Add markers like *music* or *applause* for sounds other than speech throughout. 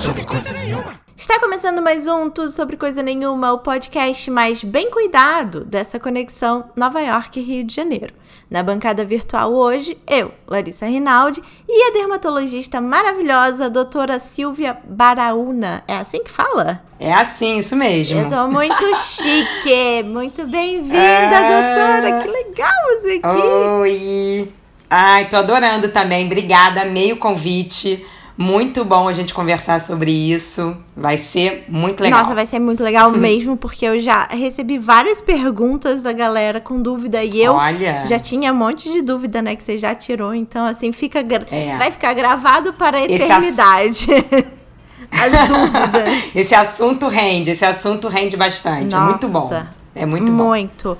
sobre coisa nenhuma. Está começando mais um Tudo Sobre Coisa Nenhuma, o podcast mais bem cuidado dessa conexão Nova York-Rio de Janeiro. Na bancada virtual hoje, eu, Larissa Rinaldi, e a dermatologista maravilhosa, a doutora Silvia Baraúna. É assim que fala? É assim, isso mesmo. Eu tô muito *laughs* chique! Muito bem-vinda, é... doutora! Que legal você aqui! Oi! Ai, tô adorando também. Obrigada, meio convite. Muito bom a gente conversar sobre isso. Vai ser muito legal. Nossa, vai ser muito legal *laughs* mesmo, porque eu já recebi várias perguntas da galera com dúvida e eu Olha. já tinha um monte de dúvida, né, que você já tirou. Então, assim, fica é. vai ficar gravado para a eternidade. *laughs* As dúvidas. esse assunto rende, esse assunto rende bastante. Nossa, é muito bom. É muito bom. Muito.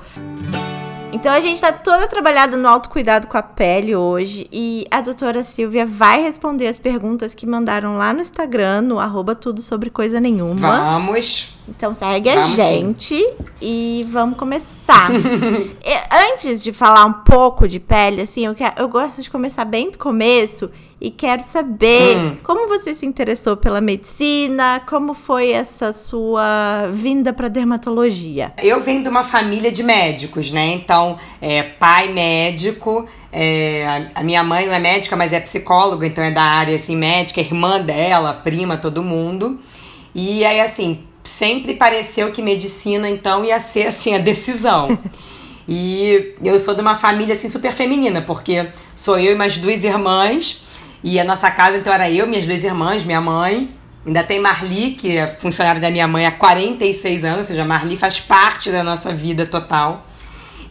Então a gente tá toda trabalhada no autocuidado com a pele hoje e a doutora Silvia vai responder as perguntas que mandaram lá no Instagram, no arroba tudo sobre coisa nenhuma. Vamos! Então segue vamos a gente sim. e vamos começar. *laughs* e, antes de falar um pouco de pele, assim, eu, quero, eu gosto de começar bem do começo e quero saber hum. como você se interessou pela medicina, como foi essa sua vinda para dermatologia. Eu venho de uma família de médicos, né? Então, é, pai médico, é, a minha mãe não é médica, mas é psicóloga, então é da área assim médica, irmã dela, prima, todo mundo. E aí assim, sempre pareceu que medicina então ia ser assim a decisão. *laughs* E eu sou de uma família assim super feminina, porque sou eu e mais duas irmãs. E a nossa casa, então, era eu, minhas duas irmãs, minha mãe. Ainda tem Marli, que é funcionária da minha mãe há 46 anos, ou seja, Marli faz parte da nossa vida total.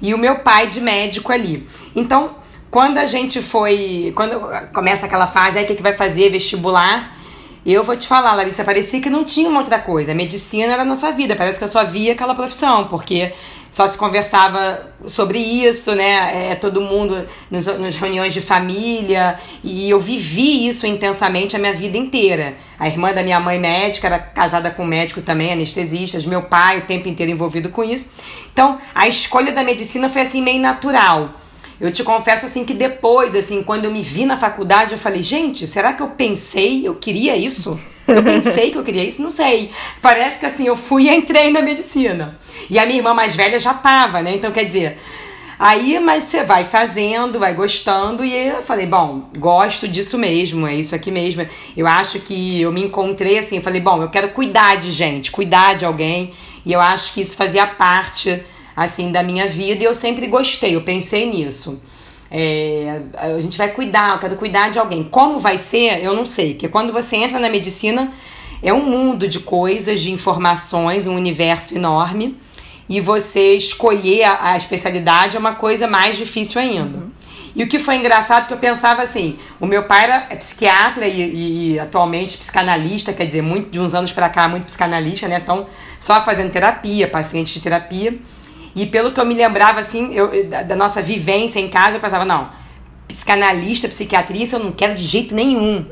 E o meu pai de médico ali. Então, quando a gente foi. Quando começa aquela fase, aí o que, que vai fazer? Vestibular. Eu vou te falar, Larissa, parecia que não tinha uma outra coisa. A medicina era a nossa vida, parece que eu só via aquela profissão, porque só se conversava sobre isso, né? É, todo mundo nos, nas reuniões de família, e eu vivi isso intensamente a minha vida inteira. A irmã da minha mãe médica era casada com um médico também, anestesista, meu pai o tempo inteiro envolvido com isso. Então, a escolha da medicina foi assim meio natural. Eu te confesso assim que depois, assim, quando eu me vi na faculdade, eu falei, gente, será que eu pensei, eu queria isso? Eu pensei que eu queria isso, não sei. Parece que assim, eu fui e entrei na medicina. E a minha irmã mais velha já tava, né? Então, quer dizer, Aí, mas você vai fazendo, vai gostando, e eu falei, bom, gosto disso mesmo, é isso aqui mesmo. Eu acho que eu me encontrei assim, falei, bom, eu quero cuidar de gente, cuidar de alguém, e eu acho que isso fazia parte assim da minha vida e eu sempre gostei, eu pensei nisso. É, a gente vai cuidar, eu quero cuidar de alguém. Como vai ser, eu não sei, porque quando você entra na medicina, é um mundo de coisas, de informações, um universo enorme, e você escolher a, a especialidade é uma coisa mais difícil ainda. Uhum. E o que foi engraçado que eu pensava assim, o meu pai era é psiquiatra e, e, atualmente psicanalista, quer dizer, muito de uns anos para cá muito psicanalista, né? Então, só fazendo terapia, paciente de terapia. E pelo que eu me lembrava, assim, eu, da, da nossa vivência em casa, eu pensava, não, psicanalista, psiquiatria, eu não quero de jeito nenhum.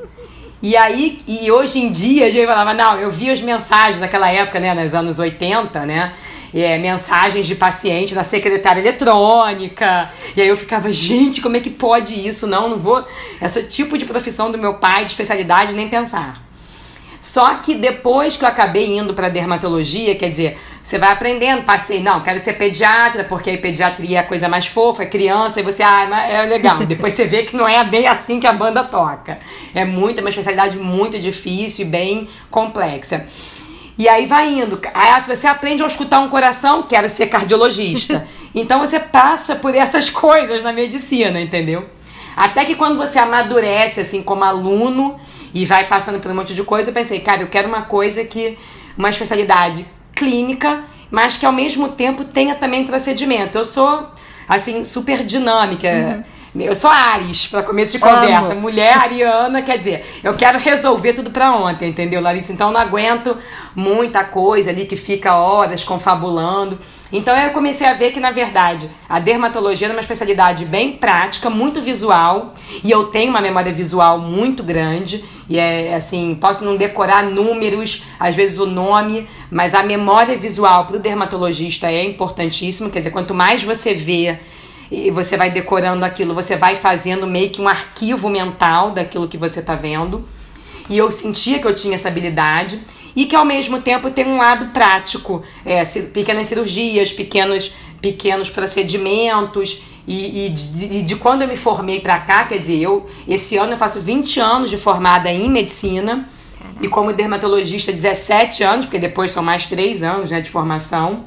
E aí, e hoje em dia, a gente falava, não, eu vi as mensagens daquela época, né, nos anos 80, né, é, mensagens de paciente na secretária eletrônica, e aí eu ficava, gente, como é que pode isso? Não, não vou, esse tipo de profissão do meu pai, de especialidade, nem pensar. Só que depois que eu acabei indo para dermatologia, quer dizer, você vai aprendendo, passei, não, quero ser pediatra, porque a pediatria é a coisa mais fofa, é criança, e você, ah, é legal. *laughs* depois você vê que não é bem assim que a banda toca. É muito, é uma especialidade muito difícil e bem complexa. E aí vai indo. Aí você aprende a escutar um coração, quero ser cardiologista. *laughs* Então você passa por essas coisas na medicina, entendeu? Até que quando você amadurece, assim, como aluno, e vai passando por um monte de coisa, eu pensei, cara, eu quero uma coisa que. uma especialidade clínica, mas que ao mesmo tempo tenha também procedimento. Eu sou, assim, super dinâmica. Uhum. Eu sou Ares, para começo de conversa. Amo. Mulher ariana, quer dizer, eu quero resolver tudo para ontem, entendeu, Larissa? Então eu não aguento muita coisa ali que fica horas confabulando. Então eu comecei a ver que, na verdade, a dermatologia é uma especialidade bem prática, muito visual, e eu tenho uma memória visual muito grande. E é assim, posso não decorar números, às vezes o nome, mas a memória visual para o dermatologista é importantíssima. Quer dizer, quanto mais você vê e você vai decorando aquilo, você vai fazendo meio que um arquivo mental daquilo que você está vendo. e eu sentia que eu tinha essa habilidade e que ao mesmo tempo tem um lado prático, é, pequenas cirurgias, pequenos, pequenos procedimentos. E, e, de, e de quando eu me formei para cá, quer dizer, eu esse ano eu faço 20 anos de formada em medicina e como dermatologista 17 anos, porque depois são mais 3 anos né, de formação.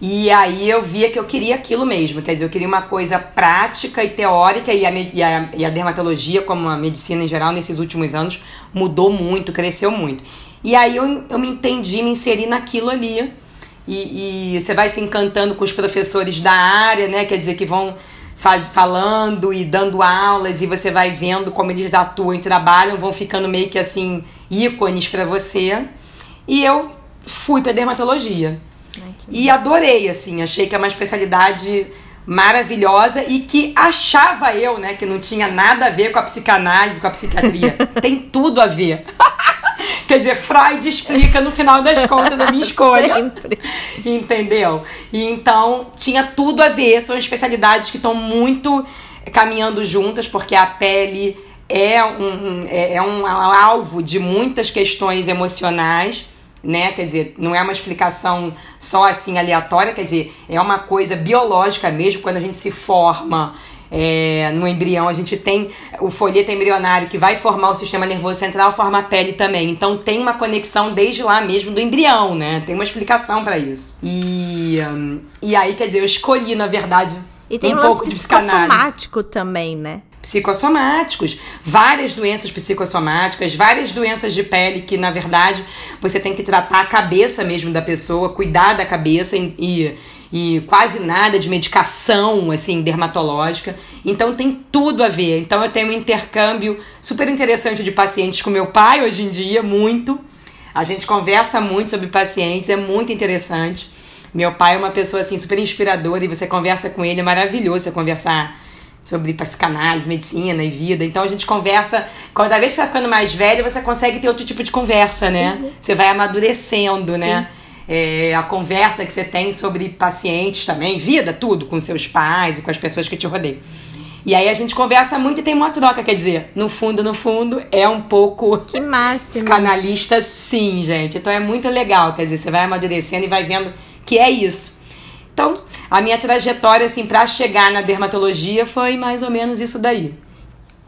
E aí eu via que eu queria aquilo mesmo, quer dizer, eu queria uma coisa prática e teórica, e a, e a, e a dermatologia, como a medicina em geral, nesses últimos anos, mudou muito, cresceu muito. E aí eu, eu me entendi, me inseri naquilo ali. E, e você vai se encantando com os professores da área, né? Quer dizer, que vão faz, falando e dando aulas, e você vai vendo como eles atuam e trabalham, vão ficando meio que assim, ícones para você. E eu fui para dermatologia. E adorei, assim, achei que é uma especialidade maravilhosa e que achava eu, né, que não tinha nada a ver com a psicanálise, com a psiquiatria. *laughs* Tem tudo a ver. *laughs* Quer dizer, Freud explica no final das contas a minha escolha. Sempre. Entendeu? E então tinha tudo a ver. São especialidades que estão muito caminhando juntas, porque a pele é um, é, é um alvo de muitas questões emocionais né? Quer dizer, não é uma explicação só assim aleatória, quer dizer, é uma coisa biológica mesmo. Quando a gente se forma é, no embrião, a gente tem o folheto embrionário que vai formar o sistema nervoso central, forma a pele também. Então tem uma conexão desde lá mesmo do embrião, né? Tem uma explicação para isso. E, um, e aí, quer dizer, eu escolhi, na verdade, e tem um, um pouco de psicanálise. também, né? Psicossomáticos, várias doenças psicossomáticas, várias doenças de pele que, na verdade, você tem que tratar a cabeça mesmo da pessoa, cuidar da cabeça e, e quase nada de medicação, assim, dermatológica. Então tem tudo a ver. Então eu tenho um intercâmbio super interessante de pacientes com meu pai hoje em dia, muito. A gente conversa muito sobre pacientes, é muito interessante. Meu pai é uma pessoa assim super inspiradora e você conversa com ele, é maravilhoso você conversar sobre psicanálise, medicina e vida. Então a gente conversa. Cada vez que você vai ficando mais velho, você consegue ter outro tipo de conversa, né? Uhum. Você vai amadurecendo, né? Sim. né? É, a conversa que você tem sobre pacientes também, vida, tudo, com seus pais e com as pessoas que te rodeiam. E aí a gente conversa muito e tem uma troca, quer dizer, no fundo, no fundo, é um pouco. Que máximo. Psicanalista, sim, gente. Então é muito legal, quer dizer, você vai amadurecendo e vai vendo que é isso. Então, a minha trajetória, assim, para chegar na dermatologia foi mais ou menos isso daí.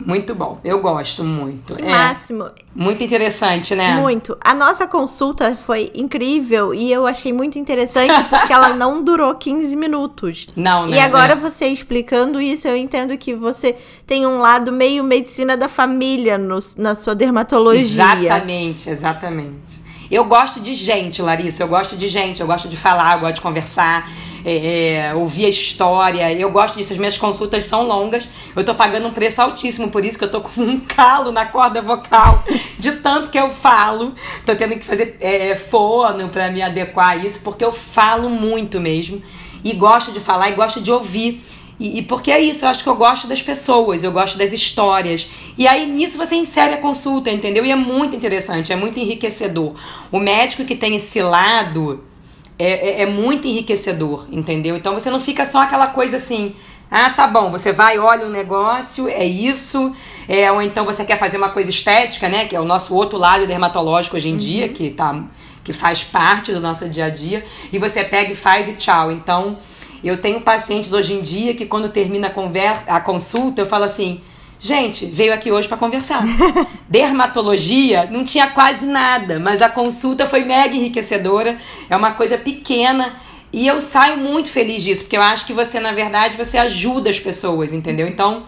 Muito bom. Eu gosto muito. Que é. máximo. Muito interessante, né? Muito. A nossa consulta foi incrível e eu achei muito interessante *laughs* porque ela não durou 15 minutos. Não, né? E agora é. você explicando isso, eu entendo que você tem um lado meio medicina da família no, na sua dermatologia. Exatamente, exatamente. Eu gosto de gente, Larissa. Eu gosto de gente, eu gosto de falar, eu gosto de conversar é, é, ouvir a história. Eu gosto disso, as minhas consultas são longas. Eu tô pagando um preço altíssimo, por isso que eu tô com um calo na corda vocal, de tanto que eu falo. Tô tendo que fazer é, fono para me adequar a isso, porque eu falo muito mesmo. E gosto de falar e gosto de ouvir. E, e, porque é isso, eu acho que eu gosto das pessoas, eu gosto das histórias. E aí nisso você insere a consulta, entendeu? E é muito interessante, é muito enriquecedor. O médico que tem esse lado é, é, é, muito enriquecedor, entendeu? Então você não fica só aquela coisa assim. Ah, tá bom, você vai, olha um negócio, é isso. É, ou então você quer fazer uma coisa estética, né? Que é o nosso outro lado dermatológico hoje em uhum. dia, que, tá, que faz parte do nosso dia a dia. E você pega e faz e tchau. Então, eu tenho pacientes hoje em dia que quando termina a, conversa, a consulta, eu falo assim Gente, veio aqui hoje para conversar. *laughs* Dermatologia não tinha quase nada, mas a consulta foi mega enriquecedora. É uma coisa pequena e eu saio muito feliz disso, porque eu acho que você, na verdade, você ajuda as pessoas, entendeu? Então,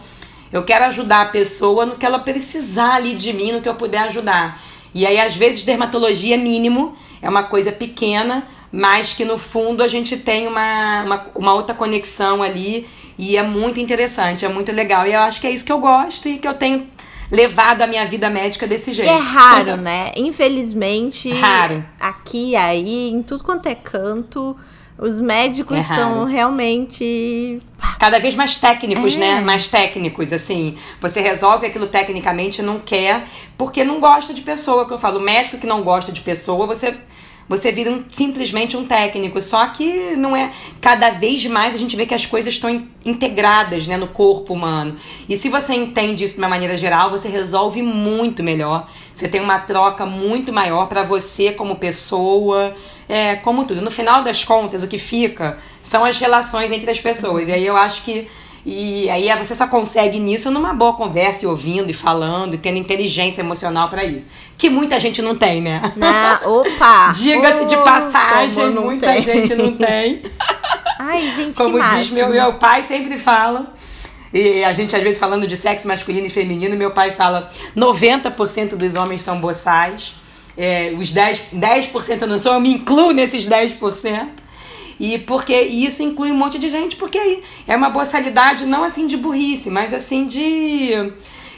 eu quero ajudar a pessoa no que ela precisar ali de mim, no que eu puder ajudar. E aí, às vezes, dermatologia é mínimo, é uma coisa pequena, mas que no fundo a gente tem uma, uma, uma outra conexão ali e é muito interessante, é muito legal. E eu acho que é isso que eu gosto e que eu tenho levado a minha vida médica desse jeito. É raro, né? Infelizmente, raro. aqui, aí, em tudo quanto é canto, os médicos é estão realmente. Cada vez mais técnicos, né? é. né? Mais técnicos, assim. Você resolve aquilo tecnicamente e não quer, porque não gosta de pessoa, que eu falo. Médico que não gosta de pessoa, você você vira um, simplesmente um técnico. Só que não é. Cada vez mais a gente vê que as coisas estão in, integradas né, no corpo humano. E se você entende isso de uma maneira geral, você resolve muito melhor. Você tem uma troca muito maior para você como pessoa, é, como tudo. No final das contas, o que fica são as relações entre as pessoas. E aí eu acho que e aí você só consegue nisso numa boa conversa, e ouvindo e falando, e tendo inteligência emocional para isso. Que muita gente não tem, né? Não, opa! *laughs* Diga-se de passagem, muita tem. gente não tem. *laughs* Ai, gente, Como que diz meu, meu pai, sempre fala. E a gente, às vezes, falando de sexo masculino e feminino, meu pai fala: 90% dos homens são boçais. É, os 10%, 10 não são, eu me incluo nesses 10%. E porque isso inclui um monte de gente, porque aí é uma boçalidade não assim de burrice, mas assim de,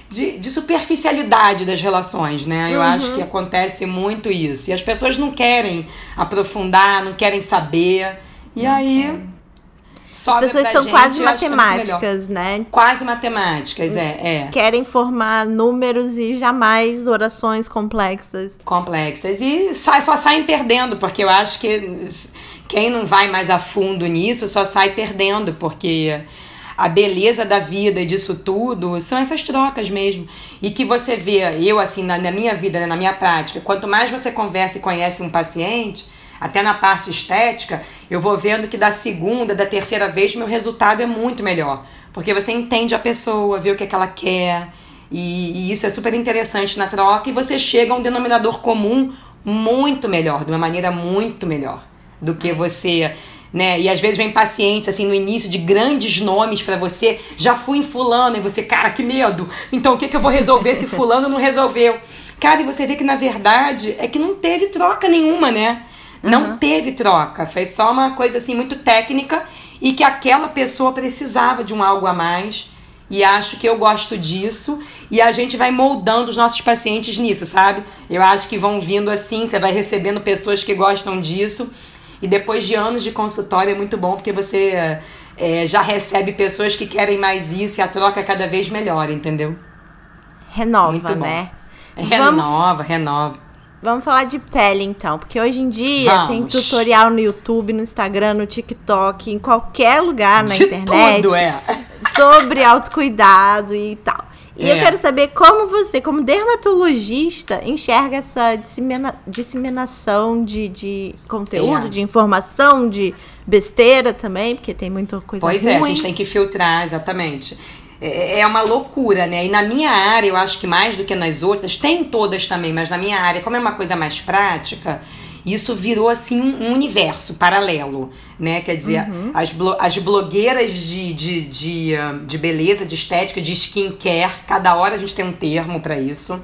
de, de superficialidade das relações, né? Eu uhum. acho que acontece muito isso. E as pessoas não querem aprofundar, não querem saber. E não aí. Quero as pessoas são gente, quase é matemáticas, é né? Quase matemáticas, é, é. Querem formar números e jamais orações complexas. Complexas. E sai, só saem perdendo, porque eu acho que quem não vai mais a fundo nisso só sai perdendo, porque a beleza da vida e disso tudo são essas trocas mesmo. E que você vê, eu assim, na, na minha vida, né, na minha prática, quanto mais você conversa e conhece um paciente, até na parte estética, eu vou vendo que da segunda, da terceira vez, meu resultado é muito melhor. Porque você entende a pessoa, vê o que, é que ela quer. E, e isso é super interessante na troca. E você chega a um denominador comum muito melhor, de uma maneira muito melhor do que você né? E às vezes vem pacientes assim no início de grandes nomes para você, já fui em fulano e você, cara, que medo. Então o que que eu vou resolver se fulano não resolveu? Cara, e você vê que na verdade é que não teve troca nenhuma, né? Não uhum. teve troca, foi só uma coisa assim muito técnica e que aquela pessoa precisava de um algo a mais. E acho que eu gosto disso. E a gente vai moldando os nossos pacientes nisso, sabe? Eu acho que vão vindo assim, você vai recebendo pessoas que gostam disso. E depois de anos de consultório é muito bom porque você é, já recebe pessoas que querem mais isso e a troca é cada vez melhor, entendeu? Renova, né? Renova, Vamos... renova. Vamos falar de pele então, porque hoje em dia Vamos. tem tutorial no YouTube, no Instagram, no TikTok, em qualquer lugar na de internet tudo, é. sobre autocuidado e tal. E é. eu quero saber como você, como dermatologista, enxerga essa dissemina disseminação de, de conteúdo, é. de informação, de besteira também, porque tem muita coisa pois ruim. Pois é, a gente tem que filtrar, exatamente. É, é uma loucura, né? E na minha área, eu acho que mais do que nas outras, tem todas também, mas na minha área, como é uma coisa mais prática, isso virou assim um universo paralelo, né? Quer dizer, uhum. as, blo as blogueiras de, de, de, de, beleza, de estética, de skincare, cada hora a gente tem um termo para isso.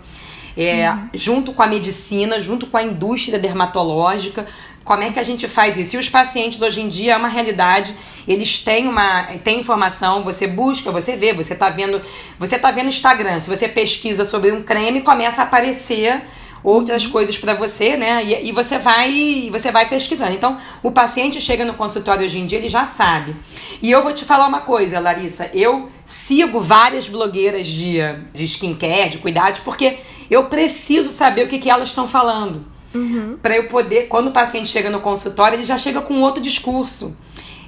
É, uhum. Junto com a medicina, junto com a indústria dermatológica, como é que a gente faz isso? E os pacientes hoje em dia é uma realidade, eles têm uma têm informação, você busca, você vê, você tá vendo, você tá vendo Instagram, se você pesquisa sobre um creme, começa a aparecer outras coisas para você, né? E, e, você vai você vai pesquisando. Então, o paciente chega no consultório hoje em dia, ele já sabe. E eu vou te falar uma coisa, Larissa, eu sigo várias blogueiras de, de skincare, de cuidados, porque eu preciso saber o que, que elas estão falando. Uhum. Para eu poder, quando o paciente chega no consultório, ele já chega com outro discurso.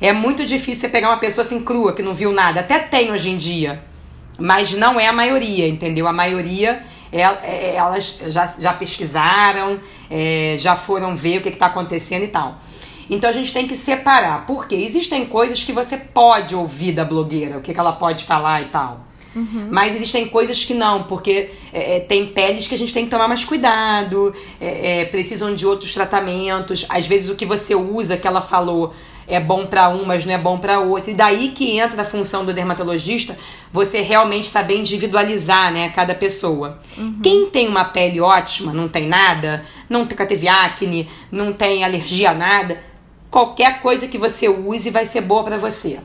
É muito difícil você pegar uma pessoa assim crua, que não viu nada. Até tem hoje em dia. Mas não é a maioria, entendeu? A maioria, elas já, já pesquisaram, é, já foram ver o que está acontecendo e tal. Então a gente tem que separar. Porque existem coisas que você pode ouvir da blogueira, o que, que ela pode falar e tal. Uhum. Mas existem coisas que não, porque é, é, tem peles que a gente tem que tomar mais cuidado, é, é, precisam de outros tratamentos. Às vezes o que você usa, que ela falou, é bom para um, mas não é bom para outro. E daí que entra a função do dermatologista, você realmente saber individualizar, né, cada pessoa. Uhum. Quem tem uma pele ótima, não tem nada, nunca teve acne, não tem alergia a nada, qualquer coisa que você use vai ser boa para você.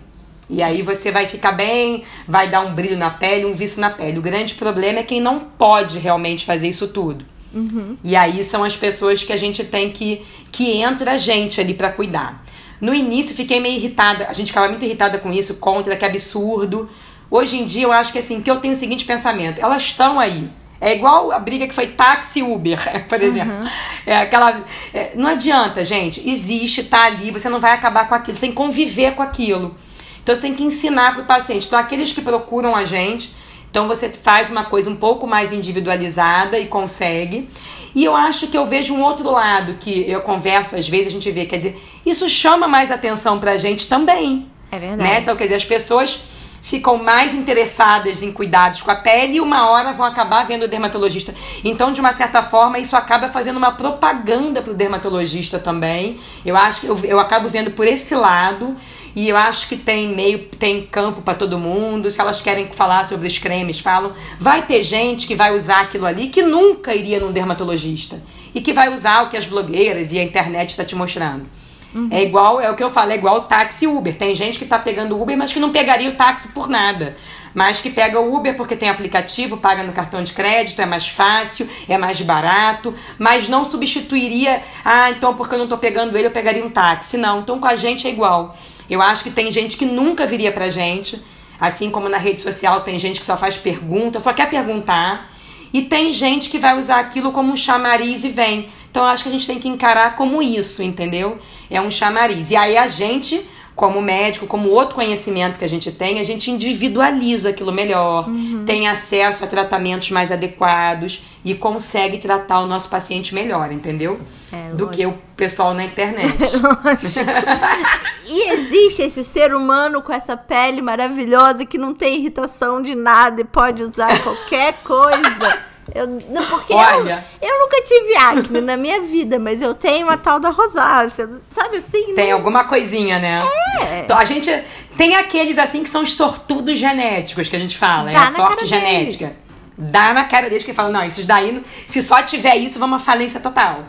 E aí você vai ficar bem, vai dar um brilho na pele, um viço na pele. O grande problema é quem não pode realmente fazer isso tudo. Uhum. E aí são as pessoas que a gente tem que que entra a gente ali para cuidar. No início fiquei meio irritada, a gente ficava muito irritada com isso, contra que absurdo. Hoje em dia eu acho que assim, que eu tenho o seguinte pensamento, elas estão aí. É igual a briga que foi táxi Uber, *laughs* por exemplo. Uhum. É aquela. É, não adianta, gente. Existe, tá ali, você não vai acabar com aquilo, você tem que conviver com aquilo. Então você tem que ensinar para o paciente. Então, aqueles que procuram a gente, então você faz uma coisa um pouco mais individualizada e consegue. E eu acho que eu vejo um outro lado que eu converso, às vezes a gente vê, quer dizer, isso chama mais atenção pra gente também. É verdade. Né? Então, quer dizer, as pessoas ficam mais interessadas em cuidados com a pele e uma hora vão acabar vendo o dermatologista. Então, de uma certa forma, isso acaba fazendo uma propaganda para o dermatologista também. Eu acho que eu, eu acabo vendo por esse lado. E eu acho que tem meio, tem campo para todo mundo. Se elas querem falar sobre os cremes, falam. Vai ter gente que vai usar aquilo ali que nunca iria num dermatologista. E que vai usar o que as blogueiras e a internet está te mostrando. Uhum. É igual, é o que eu falo, é igual táxi Uber. Tem gente que tá pegando Uber, mas que não pegaria o táxi por nada. Mas que pega o Uber porque tem aplicativo, paga no cartão de crédito, é mais fácil, é mais barato, mas não substituiria, ah, então porque eu não tô pegando ele, eu pegaria um táxi. Não, então com a gente é igual. Eu acho que tem gente que nunca viria pra gente, assim como na rede social tem gente que só faz pergunta, só quer perguntar. E tem gente que vai usar aquilo como um chamariz e vem. Então eu acho que a gente tem que encarar como isso, entendeu? É um chamariz. E aí a gente, como médico, como outro conhecimento que a gente tem, a gente individualiza aquilo melhor, uhum. tem acesso a tratamentos mais adequados e consegue tratar o nosso paciente melhor, entendeu? É, Do que o pessoal na internet. *laughs* e existe esse ser humano com essa pele maravilhosa que não tem irritação de nada e pode usar qualquer coisa. Eu, não, porque Olha, eu, eu, nunca tive acne na minha vida, mas eu tenho a tal da rosácea, sabe assim? Né? Tem alguma coisinha, né? É. Então, a gente tem aqueles assim que são os sortudos genéticos que a gente fala, Dá é a sorte genética. Deles dá na cara deles que falam, não, isso daí, se só tiver isso, vamos uma falência total.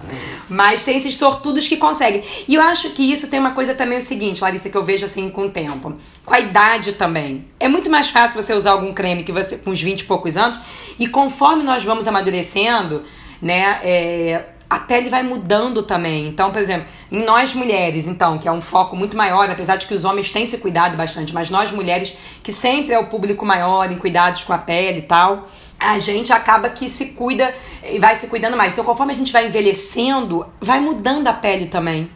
Mas tem esses sortudos que conseguem. E eu acho que isso tem uma coisa também o seguinte, Larissa, que eu vejo assim com o tempo. Com a idade também. É muito mais fácil você usar algum creme que você com uns 20 e poucos anos. E conforme nós vamos amadurecendo, né, é, a pele vai mudando também. Então, por exemplo, em nós mulheres, então, que é um foco muito maior, apesar de que os homens têm se cuidado bastante, mas nós mulheres, que sempre é o público maior em cuidados com a pele e tal, a gente acaba que se cuida e vai se cuidando mais. Então, conforme a gente vai envelhecendo, vai mudando a pele também.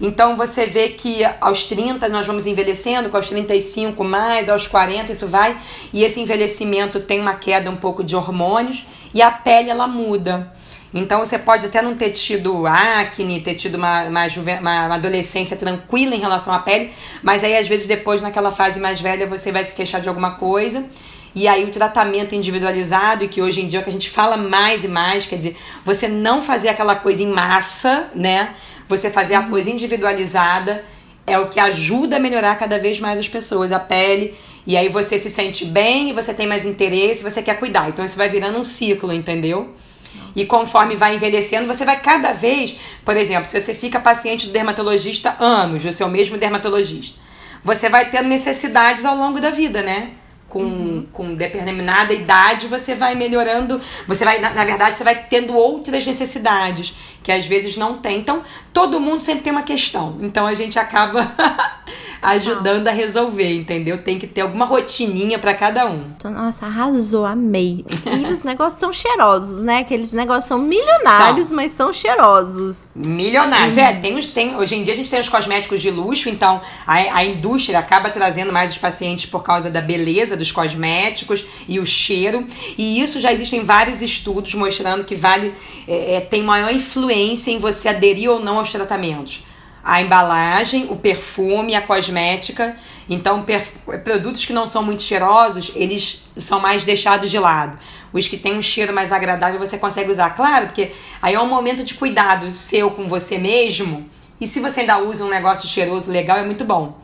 Então você vê que aos 30 nós vamos envelhecendo, com aos 35 mais, aos 40 isso vai, e esse envelhecimento tem uma queda um pouco de hormônios e a pele ela muda. Então você pode até não ter tido acne, ter tido uma, uma, uma, adolescência tranquila em relação à pele, mas aí às vezes depois naquela fase mais velha você vai se queixar de alguma coisa e aí o tratamento individualizado, e que hoje em dia é o que a gente fala mais e mais, quer dizer, você não fazer aquela coisa em massa, né? Você fazer a coisa individualizada é o que ajuda a melhorar cada vez mais as pessoas, a pele. E aí você se sente bem, você tem mais interesse, você quer cuidar. Então isso vai virando um ciclo, entendeu? E conforme vai envelhecendo, você vai cada vez, por exemplo, se você fica paciente do dermatologista anos, do seu mesmo dermatologista, você vai tendo necessidades ao longo da vida, né? com, uhum. com determinada idade, você vai melhorando, você vai, na, na, verdade, você vai tendo outras necessidades que às vezes não tem. Então, todo mundo sempre tem uma questão. Então a gente acaba *laughs* ajudando a resolver, entendeu? Tem que ter alguma rotininha para cada um. Nossa, arrasou, amei. E os *laughs* negócios são cheirosos, né? Aqueles negócios são milionários, são. mas são cheirosos. Milionários. Uhum. É, tem os, tem, hoje em dia a gente tem os cosméticos de luxo, então a, a indústria acaba trazendo mais os pacientes por causa da beleza dos cosméticos e o cheiro. E isso já existem vários estudos mostrando que vale é, é, tem maior influência em você aderir ou não aos tratamentos. A embalagem, o perfume, a cosmética. Então, produtos que não são muito cheirosos, eles são mais deixados de lado. Os que têm um cheiro mais agradável você consegue usar. Claro, porque aí é um momento de cuidado seu com você mesmo. E se você ainda usa um negócio cheiroso legal, é muito bom.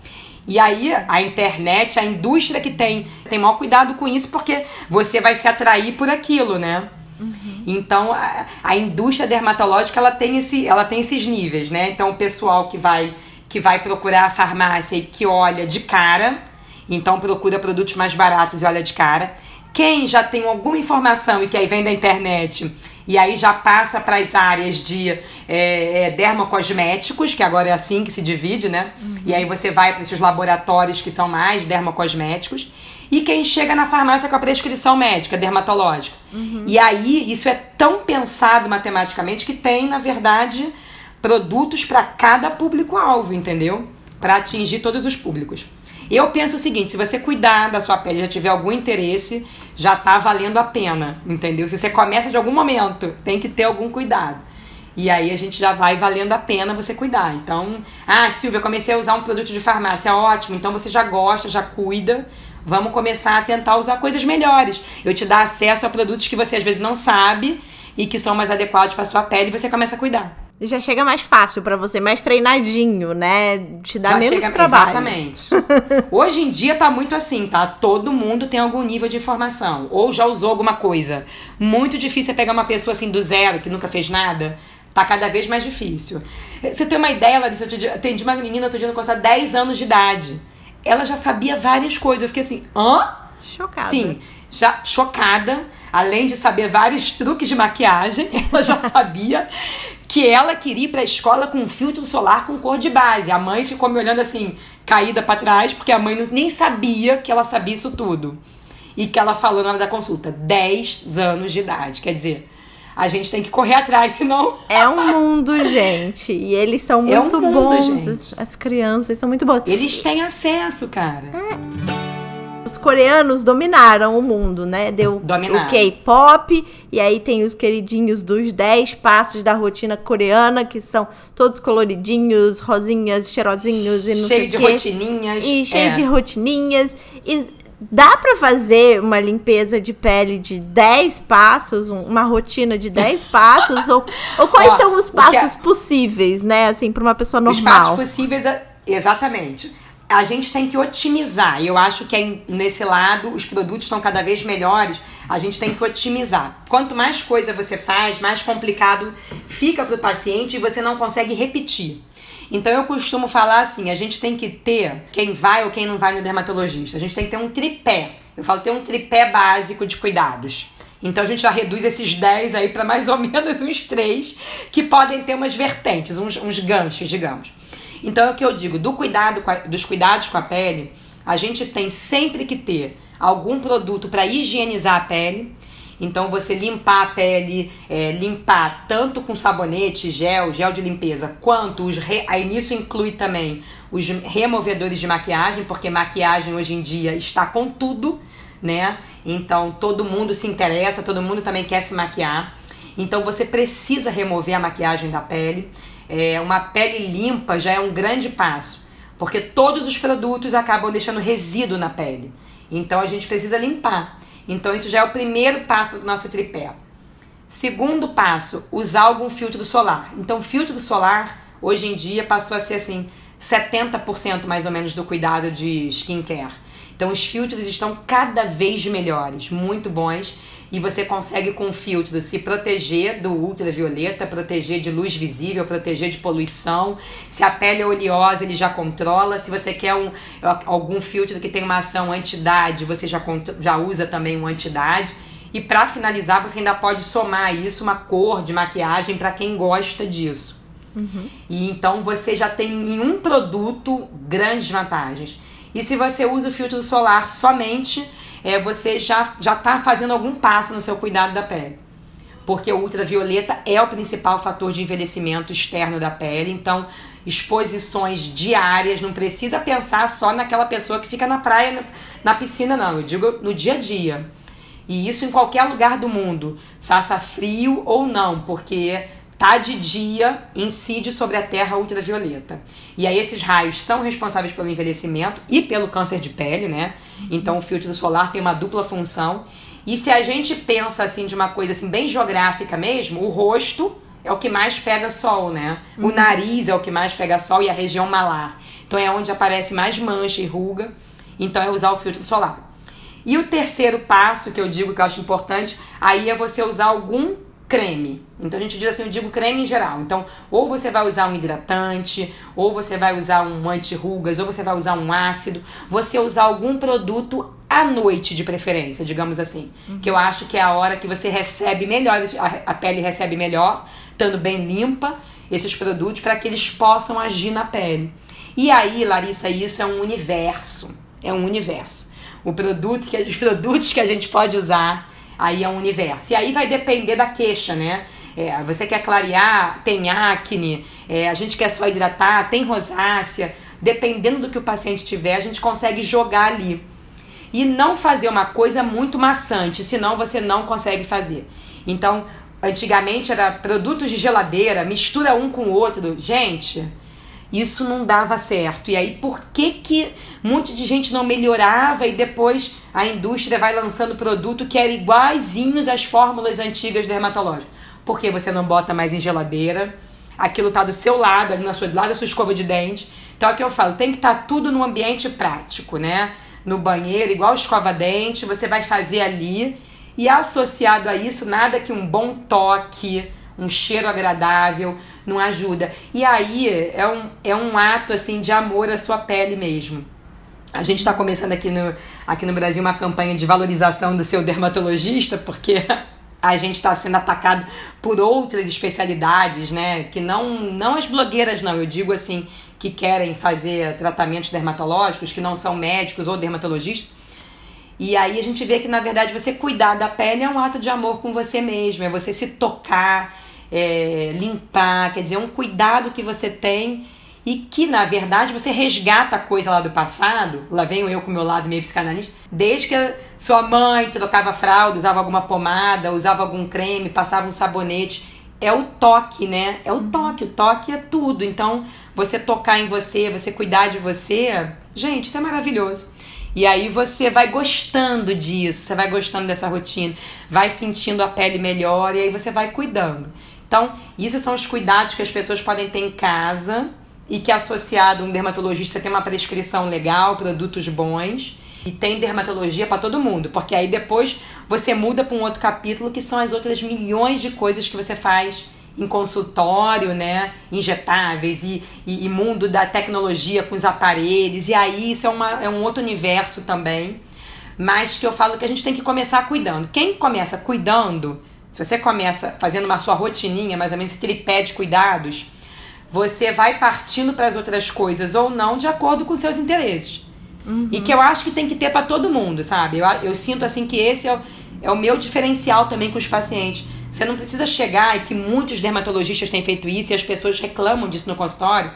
E aí a internet, a indústria que tem, tem maior cuidado com isso porque você vai se atrair por aquilo, né? Uhum. Então a, a, indústria dermatológica ela tem, esse, ela tem esses níveis, né? Então o pessoal que vai que vai procurar a farmácia e que olha de cara, então procura produtos mais baratos e olha de cara. Quem já tem alguma informação e que aí vem da internet e aí já passa para as áreas de é, é, dermocosméticos, que agora é assim que se divide, né? Uhum. E aí você vai para esses laboratórios que são mais dermocosméticos. e quem chega na farmácia com a prescrição médica, dermatológica. Uhum. E aí, isso é tão pensado matematicamente que tem, na verdade, produtos para cada público-alvo, entendeu? Para atingir todos os públicos. Eu penso o seguinte: se você cuidar da sua pele, já tiver algum interesse, já tá valendo a pena, entendeu? Se você começa de algum momento, tem que ter algum cuidado. E aí a gente já vai valendo a pena você cuidar. Então, ah, Silvia, comecei a usar um produto de farmácia, ótimo. Então você já gosta, já cuida. Vamos começar a tentar usar coisas melhores. Eu te dar acesso a produtos que você às vezes não sabe e que são mais adequados para sua pele e você começa a cuidar. Já chega mais fácil para você, mais treinadinho, né? Te dá Já menos chega, trabalho. Exatamente. *laughs* Hoje em dia tá muito assim, tá? Todo mundo tem algum nível de informação ou já usou alguma coisa. Muito difícil é pegar uma pessoa assim do zero que nunca fez nada Tá cada vez mais difícil. Você tem uma ideia, Larissa? Eu atendi uma menina outro dia no consultório, 10 anos de idade. Ela já sabia várias coisas. Eu fiquei assim, hã? Chocada. Sim, já chocada. Além de saber vários truques de maquiagem, *laughs* ela já sabia que ela queria ir pra escola com um filtro solar com cor de base. A mãe ficou me olhando assim, caída para trás, porque a mãe nem sabia que ela sabia isso tudo. E que ela falou na hora da consulta, 10 anos de idade. Quer dizer, a gente tem que correr atrás, senão. É um mundo, gente. E eles são muito é um mundo, bons. Gente. As crianças são muito boas. Eles têm acesso, cara. É. Os coreanos dominaram o mundo, né? Deu Dominaram. o K-pop, e aí tem os queridinhos dos 10 passos da rotina coreana, que são todos coloridinhos, rosinhas, cheirosinhos e não cheio sei de quê. rotininhas. E cheio é. de rotininhas. E Dá para fazer uma limpeza de pele de 10 passos, uma rotina de 10 *laughs* passos? ou, ou quais Ó, são os passos é... possíveis, né? Assim, para uma pessoa normal? Os passos possíveis, é... exatamente. A gente tem que otimizar. Eu acho que é nesse lado os produtos estão cada vez melhores. A gente tem que otimizar. Quanto mais coisa você faz, mais complicado fica para o paciente e você não consegue repetir. Então eu costumo falar assim: a gente tem que ter, quem vai ou quem não vai no dermatologista, a gente tem que ter um tripé. Eu falo ter um tripé básico de cuidados. Então a gente já reduz esses 10 aí para mais ou menos uns 3 que podem ter umas vertentes, uns, uns ganchos, digamos. Então é o que eu digo, do cuidado a, dos cuidados com a pele, a gente tem sempre que ter algum produto para higienizar a pele então você limpar a pele, é, limpar tanto com sabonete, gel, gel de limpeza, quanto os. Re... Aí nisso inclui também os removedores de maquiagem, porque maquiagem hoje em dia está com tudo, né? Então todo mundo se interessa, todo mundo também quer se maquiar. Então você precisa remover a maquiagem da pele. É, uma pele limpa já é um grande passo, porque todos os produtos acabam deixando resíduo na pele. Então a gente precisa limpar. Então, isso já é o primeiro passo do nosso tripé. Segundo passo, usar algum filtro solar. Então, filtro solar, hoje em dia, passou a ser assim, 70% mais ou menos do cuidado de skincare. Então, os filtros estão cada vez melhores, muito bons e você consegue com o filtro se proteger do ultravioleta, proteger de luz visível, proteger de poluição. Se a pele é oleosa, ele já controla. Se você quer um, algum filtro que tem uma ação anti-idade, você já, já usa também um anti-idade. E para finalizar, você ainda pode somar isso uma cor de maquiagem para quem gosta disso. Uhum. E então você já tem em um produto grandes vantagens. E se você usa o filtro solar somente, é, você já já está fazendo algum passo no seu cuidado da pele. Porque o ultravioleta é o principal fator de envelhecimento externo da pele, então exposições diárias, não precisa pensar só naquela pessoa que fica na praia, na, na piscina, não. Eu digo no dia a dia. E isso em qualquer lugar do mundo, faça frio ou não, porque tá de dia incide sobre a Terra ultravioleta. E aí esses raios são responsáveis pelo envelhecimento e pelo câncer de pele, né? Então o filtro solar tem uma dupla função. E se a gente pensa assim de uma coisa assim bem geográfica mesmo, o rosto é o que mais pega sol, né? O uhum. nariz é o que mais pega sol e a região malar. Então é onde aparece mais mancha e ruga. Então é usar o filtro solar. E o terceiro passo que eu digo que eu acho importante, aí é você usar algum creme. Então a gente diz assim, eu digo creme em geral. Então, ou você vai usar um hidratante, ou você vai usar um anti-rugas, ou você vai usar um ácido, você usar algum produto à noite de preferência, digamos assim. Uhum. Que eu acho que é a hora que você recebe melhor, a pele recebe melhor, estando bem limpa, esses produtos para que eles possam agir na pele. E aí, Larissa, isso é um universo. É um universo. o produto que os produtos que a gente pode usar aí é um universo. E aí vai depender da queixa, né? É, você quer clarear, tem acne, é, a gente quer só hidratar, tem rosácea. Dependendo do que o paciente tiver, a gente consegue jogar ali. E não fazer uma coisa muito maçante, senão você não consegue fazer. Então, antigamente era produtos de geladeira, mistura um com o outro. Gente, isso não dava certo. E aí, por que que um monte de gente não melhorava e depois a indústria vai lançando produto que era iguaizinhos às fórmulas antigas dermatológicas? Porque você não bota mais em geladeira, aquilo tá do seu lado, ali na sua, do lado da sua escova de dente. Então é o que eu falo, tem que estar tá tudo no ambiente prático, né? No banheiro, igual escova-dente, você vai fazer ali. E associado a isso, nada que um bom toque, um cheiro agradável, não ajuda. E aí é um, é um ato assim de amor à sua pele mesmo. A gente está começando aqui no, aqui no Brasil uma campanha de valorização do seu dermatologista, porque *laughs* a gente está sendo atacado por outras especialidades, né? Que não, não as blogueiras, não, eu digo assim, que querem fazer tratamentos dermatológicos, que não são médicos ou dermatologistas. E aí a gente vê que, na verdade, você cuidar da pele é um ato de amor com você mesmo, é você se tocar, é, limpar, quer dizer, é um cuidado que você tem e que, na verdade, você resgata a coisa lá do passado. Lá venho eu com o meu lado meio psicanalista. Desde que sua mãe trocava fralda, usava alguma pomada, usava algum creme, passava um sabonete. É o toque, né? É o toque. O toque é tudo. Então, você tocar em você, você cuidar de você, gente, isso é maravilhoso. E aí você vai gostando disso, você vai gostando dessa rotina, vai sentindo a pele melhor e aí você vai cuidando. Então, isso são os cuidados que as pessoas podem ter em casa e que associado um dermatologista tem uma prescrição legal, produtos bons. E tem dermatologia para todo mundo, porque aí depois você muda para um outro capítulo que são as outras milhões de coisas que você faz em consultório, né? Injetáveis e, e, e mundo da tecnologia com os aparelhos. E aí isso é, uma, é um outro universo também. Mas que eu falo que a gente tem que começar cuidando. Quem começa cuidando se você começa fazendo uma sua rotininha, mais ou menos aquele pé de cuidados, você vai partindo para as outras coisas ou não de acordo com seus interesses. Uhum. E que eu acho que tem que ter para todo mundo, sabe? Eu, eu sinto assim que esse é o, é o meu diferencial também com os pacientes. Você não precisa chegar, e que muitos dermatologistas têm feito isso e as pessoas reclamam disso no consultório.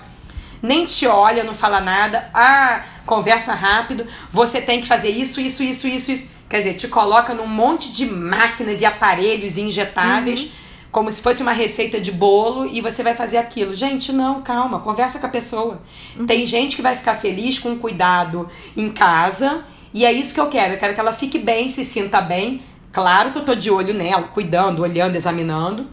Nem te olha, não fala nada. Ah, conversa rápido. Você tem que fazer isso, isso, isso, isso, isso. Quer dizer, te coloca num monte de máquinas e aparelhos injetáveis, uhum. como se fosse uma receita de bolo, e você vai fazer aquilo. Gente, não, calma, conversa com a pessoa. Uhum. Tem gente que vai ficar feliz com cuidado em casa, e é isso que eu quero. Eu quero que ela fique bem, se sinta bem. Claro que eu tô de olho nela, cuidando, olhando, examinando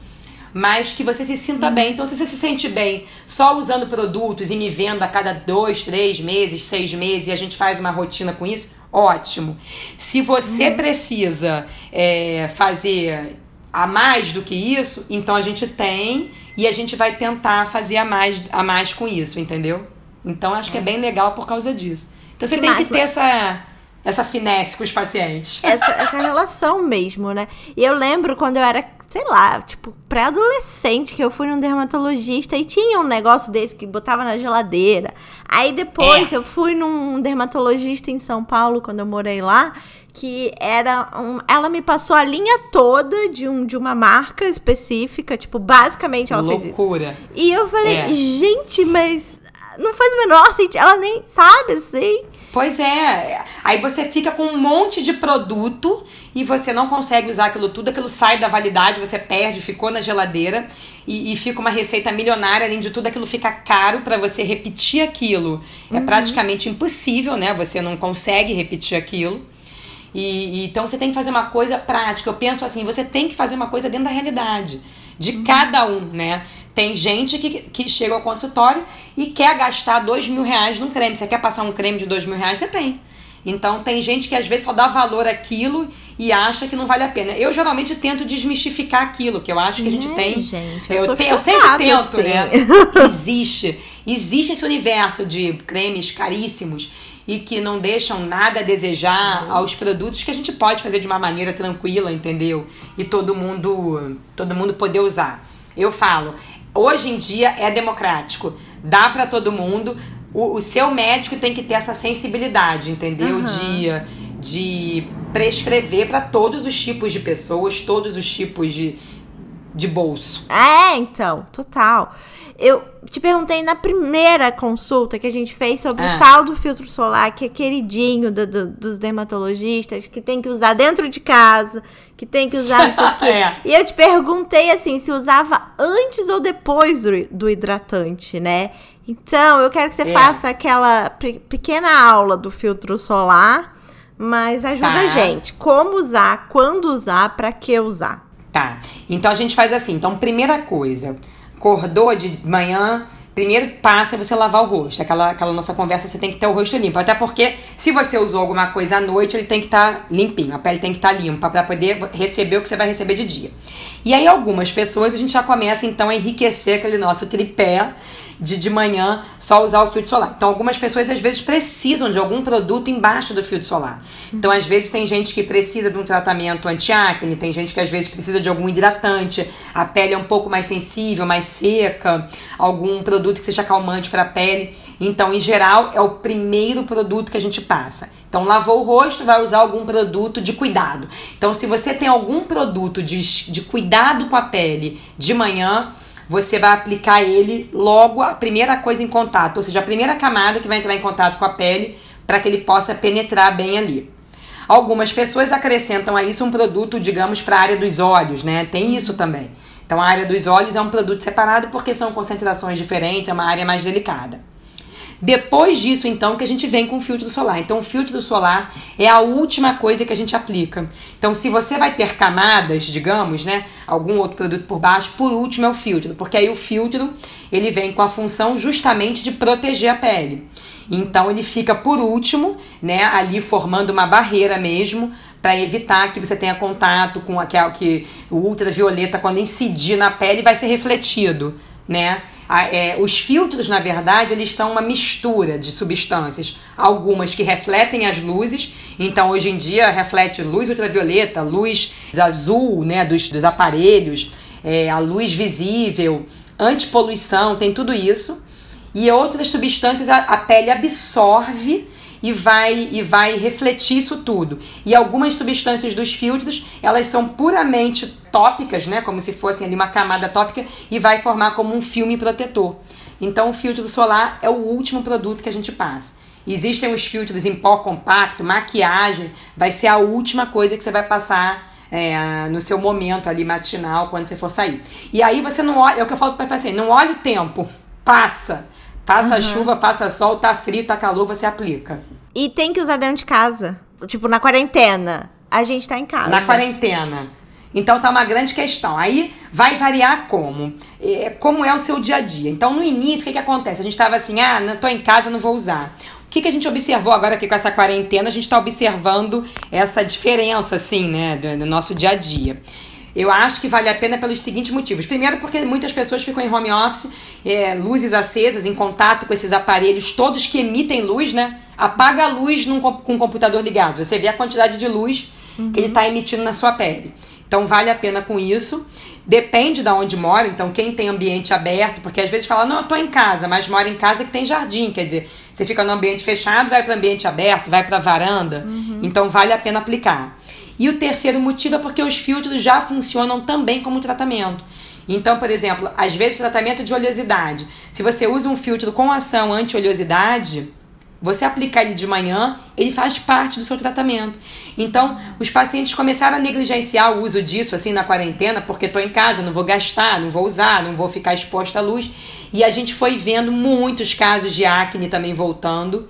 mas que você se sinta bem. Então, se você se sente bem só usando produtos e me vendo a cada dois, três meses, seis meses, e a gente faz uma rotina com isso, ótimo. Se você uhum. precisa é, fazer a mais do que isso, então a gente tem e a gente vai tentar fazer a mais, a mais com isso, entendeu? Então acho que é, é bem legal por causa disso. Então você que tem máximo. que ter essa essa finesse com os pacientes. Essa, essa relação mesmo, né? E eu lembro quando eu era sei lá, tipo, pré-adolescente que eu fui num dermatologista e tinha um negócio desse que botava na geladeira. Aí depois é. eu fui num dermatologista em São Paulo, quando eu morei lá, que era um, ela me passou a linha toda de, um, de uma marca específica, tipo, basicamente ela Loucura. fez isso. Loucura. E eu falei, é. gente, mas não faz o menor sentido, ela nem sabe assim. Pois é. Aí você fica com um monte de produto e você não consegue usar aquilo tudo, aquilo sai da validade, você perde, ficou na geladeira e, e fica uma receita milionária. Além de tudo, aquilo fica caro para você repetir aquilo. É uhum. É praticamente impossível, né? Você não consegue repetir aquilo. E, e, então você tem que fazer uma coisa prática. Eu penso assim, você tem que fazer uma coisa dentro da realidade de uhum. cada um, né? Tem gente que, que chega ao consultório e quer gastar dois mil reais num creme. Você quer passar um creme de dois mil reais? Você tem. Então tem gente que às vezes só dá valor àquilo e acha que não vale a pena. Eu geralmente tento desmistificar aquilo, que eu acho que a gente tem. Gente, eu, eu, te, eu sempre tento, né? assim. né? *laughs* Existe. Existe esse universo de cremes caríssimos e que não deixam nada a desejar aos produtos que a gente pode fazer de uma maneira tranquila, entendeu? E todo mundo, todo mundo poder usar. Eu falo, hoje em dia é democrático. Dá para todo mundo. O, o, seu médico tem que ter essa sensibilidade, entendeu? Uhum. De, de prescrever para todos os tipos de pessoas, todos os tipos de, de bolso. É, então, total. Eu te perguntei na primeira consulta que a gente fez sobre ah. o tal do filtro solar, que é queridinho do, do, dos dermatologistas, que tem que usar dentro de casa, que tem que usar não sei o *laughs* quê. É. E eu te perguntei assim, se usava antes ou depois do, do hidratante, né? Então, eu quero que você é. faça aquela pequena aula do filtro solar, mas ajuda tá. a gente. Como usar, quando usar, para que usar. Tá. Então a gente faz assim. Então, primeira coisa, acordou de manhã, primeiro passo é você lavar o rosto. Aquela, aquela nossa conversa, você tem que ter o rosto limpo. Até porque, se você usou alguma coisa à noite, ele tem que estar tá limpinho. A pele tem que estar tá limpa para poder receber o que você vai receber de dia. E aí, algumas pessoas, a gente já começa então a enriquecer aquele nosso tripé de de manhã só usar o filtro solar. Então, algumas pessoas às vezes precisam de algum produto embaixo do filtro solar. Então, às vezes tem gente que precisa de um tratamento anti-acne, tem gente que às vezes precisa de algum hidratante, a pele é um pouco mais sensível, mais seca, algum produto que seja calmante para a pele. Então, em geral, é o primeiro produto que a gente passa. Então, lavou o rosto, vai usar algum produto de cuidado. Então, se você tem algum produto de, de cuidado com a pele de manhã, você vai aplicar ele logo a primeira coisa em contato, ou seja, a primeira camada que vai entrar em contato com a pele para que ele possa penetrar bem ali. Algumas pessoas acrescentam a isso um produto, digamos, para a área dos olhos, né? Tem isso também. Então, a área dos olhos é um produto separado porque são concentrações diferentes, é uma área mais delicada. Depois disso, então, que a gente vem com o filtro solar. Então, o filtro solar é a última coisa que a gente aplica. Então, se você vai ter camadas, digamos, né, algum outro produto por baixo, por último é o filtro, porque aí o filtro ele vem com a função justamente de proteger a pele. Então, ele fica por último, né, ali formando uma barreira mesmo para evitar que você tenha contato com aquele que o ultravioleta quando incidir na pele vai ser refletido, né? É, os filtros, na verdade, eles são uma mistura de substâncias. Algumas que refletem as luzes, então hoje em dia reflete luz ultravioleta, luz azul né, dos, dos aparelhos, é, a luz visível, antipoluição, tem tudo isso. E outras substâncias a, a pele absorve e vai e vai refletir isso tudo. E algumas substâncias dos filtros, elas são puramente tópicas, né, como se fossem ali uma camada tópica e vai formar como um filme protetor. Então o filtro solar é o último produto que a gente passa. Existem os filtros em pó compacto, maquiagem, vai ser a última coisa que você vai passar é, no seu momento ali matinal quando você for sair. E aí você não olha, é o que eu falo para paciente, não olha o tempo, passa. Faça uhum. chuva, faça sol, tá frio, tá calor, você aplica. E tem que usar dentro de casa. Tipo, na quarentena. A gente tá em casa. Na quarentena. Então tá uma grande questão. Aí vai variar como? É, como é o seu dia a dia. Então no início, o que, que acontece? A gente tava assim, ah, não tô em casa, não vou usar. O que, que a gente observou agora aqui com essa quarentena? A gente tá observando essa diferença, assim, né, do, do nosso dia a dia. Eu acho que vale a pena pelos seguintes motivos. Primeiro, porque muitas pessoas ficam em home office, é, luzes acesas, em contato com esses aparelhos todos que emitem luz, né? Apaga a luz num, com o computador ligado. Você vê a quantidade de luz uhum. que ele está emitindo na sua pele. Então vale a pena com isso. Depende de onde mora, então quem tem ambiente aberto, porque às vezes fala, não, eu tô em casa, mas mora em casa que tem jardim, quer dizer, você fica no ambiente fechado, vai para ambiente aberto, vai para varanda, uhum. então vale a pena aplicar. E o terceiro motivo é porque os filtros já funcionam também como tratamento. Então, por exemplo, às vezes tratamento de oleosidade. Se você usa um filtro com ação anti-oleosidade, você aplicar ele de manhã, ele faz parte do seu tratamento. Então, os pacientes começaram a negligenciar o uso disso assim na quarentena, porque estou em casa, não vou gastar, não vou usar, não vou ficar exposta à luz. E a gente foi vendo muitos casos de acne também voltando.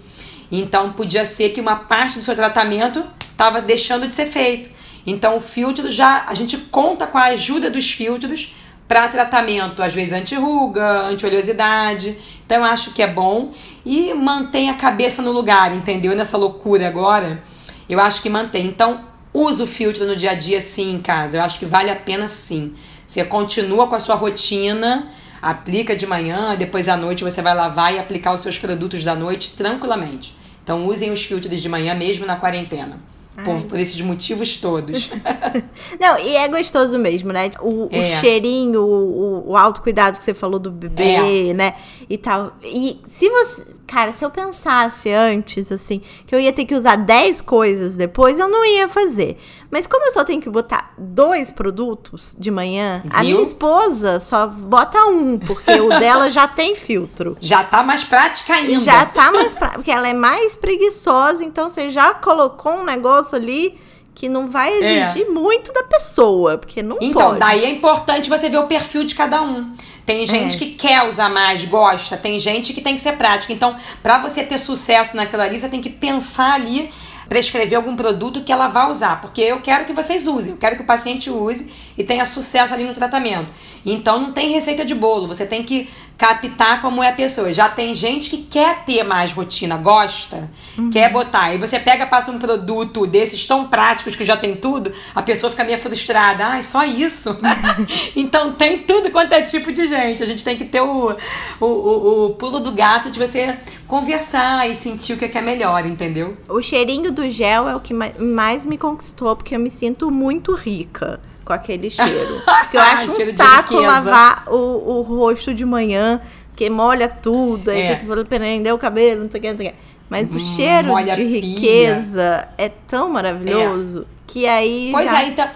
Então, podia ser que uma parte do seu tratamento estava deixando de ser feito. Então, o filtro já a gente conta com a ajuda dos filtros para tratamento, às vezes anti-ruga, anti-oleosidade. Então, eu acho que é bom e mantém a cabeça no lugar, entendeu? Nessa loucura agora, eu acho que mantém. Então, usa o filtro no dia a dia sim em casa. Eu acho que vale a pena sim. Você continua com a sua rotina, aplica de manhã, depois à noite você vai lavar e aplicar os seus produtos da noite tranquilamente. Então usem os filtros de manhã mesmo na quarentena. Por, por, esses motivos todos. *laughs* Não, e é gostoso mesmo, né? O, é. o cheirinho, o, o autocuidado que você falou do bebê, é. né? E tal. E se você. Cara, se eu pensasse antes, assim, que eu ia ter que usar 10 coisas depois, eu não ia fazer. Mas como eu só tenho que botar dois produtos de manhã, Viu? a minha esposa só bota um, porque o dela já tem filtro. *laughs* Já tá mais prática ainda. Já tá mais prática, porque ela é mais preguiçosa, então você já colocou um negócio ali que não vai é. exigir é. muito da pessoa, porque não então, pode. Então, daí é importante você ver o perfil de cada um. Tem gente é. que quer usar mais, gosta, tem gente que tem que ser prática. Então, para você ter sucesso naquilo ali, você tem que pensar ali prescrever algum produto que ela vá usar, porque eu quero que vocês usem, eu quero que o paciente use e tenha sucesso ali no tratamento. Então não tem receita de bolo, você tem que captar como é a pessoa. Já tem gente que quer ter mais rotina, gosta, uhum. quer botar. E você pega, passa um produto desses tão práticos que já tem tudo, a pessoa fica meio frustrada. Ah, é só isso? Uhum. *laughs* então tem tudo quanto é tipo de gente. A gente tem que ter o, o, o, o pulo do gato de você conversar e sentir o que é melhor, entendeu? O cheirinho do gel é o que mais me conquistou, porque eu me sinto muito rica com aquele cheiro. *laughs* Porque eu acho um saco lavar o, o rosto de manhã, porque molha tudo, aí é. tem que prender o cabelo, não sei o que, não sei o que. Mas hum, o cheiro de riqueza é tão maravilhoso é. que aí. Pois já... é, então.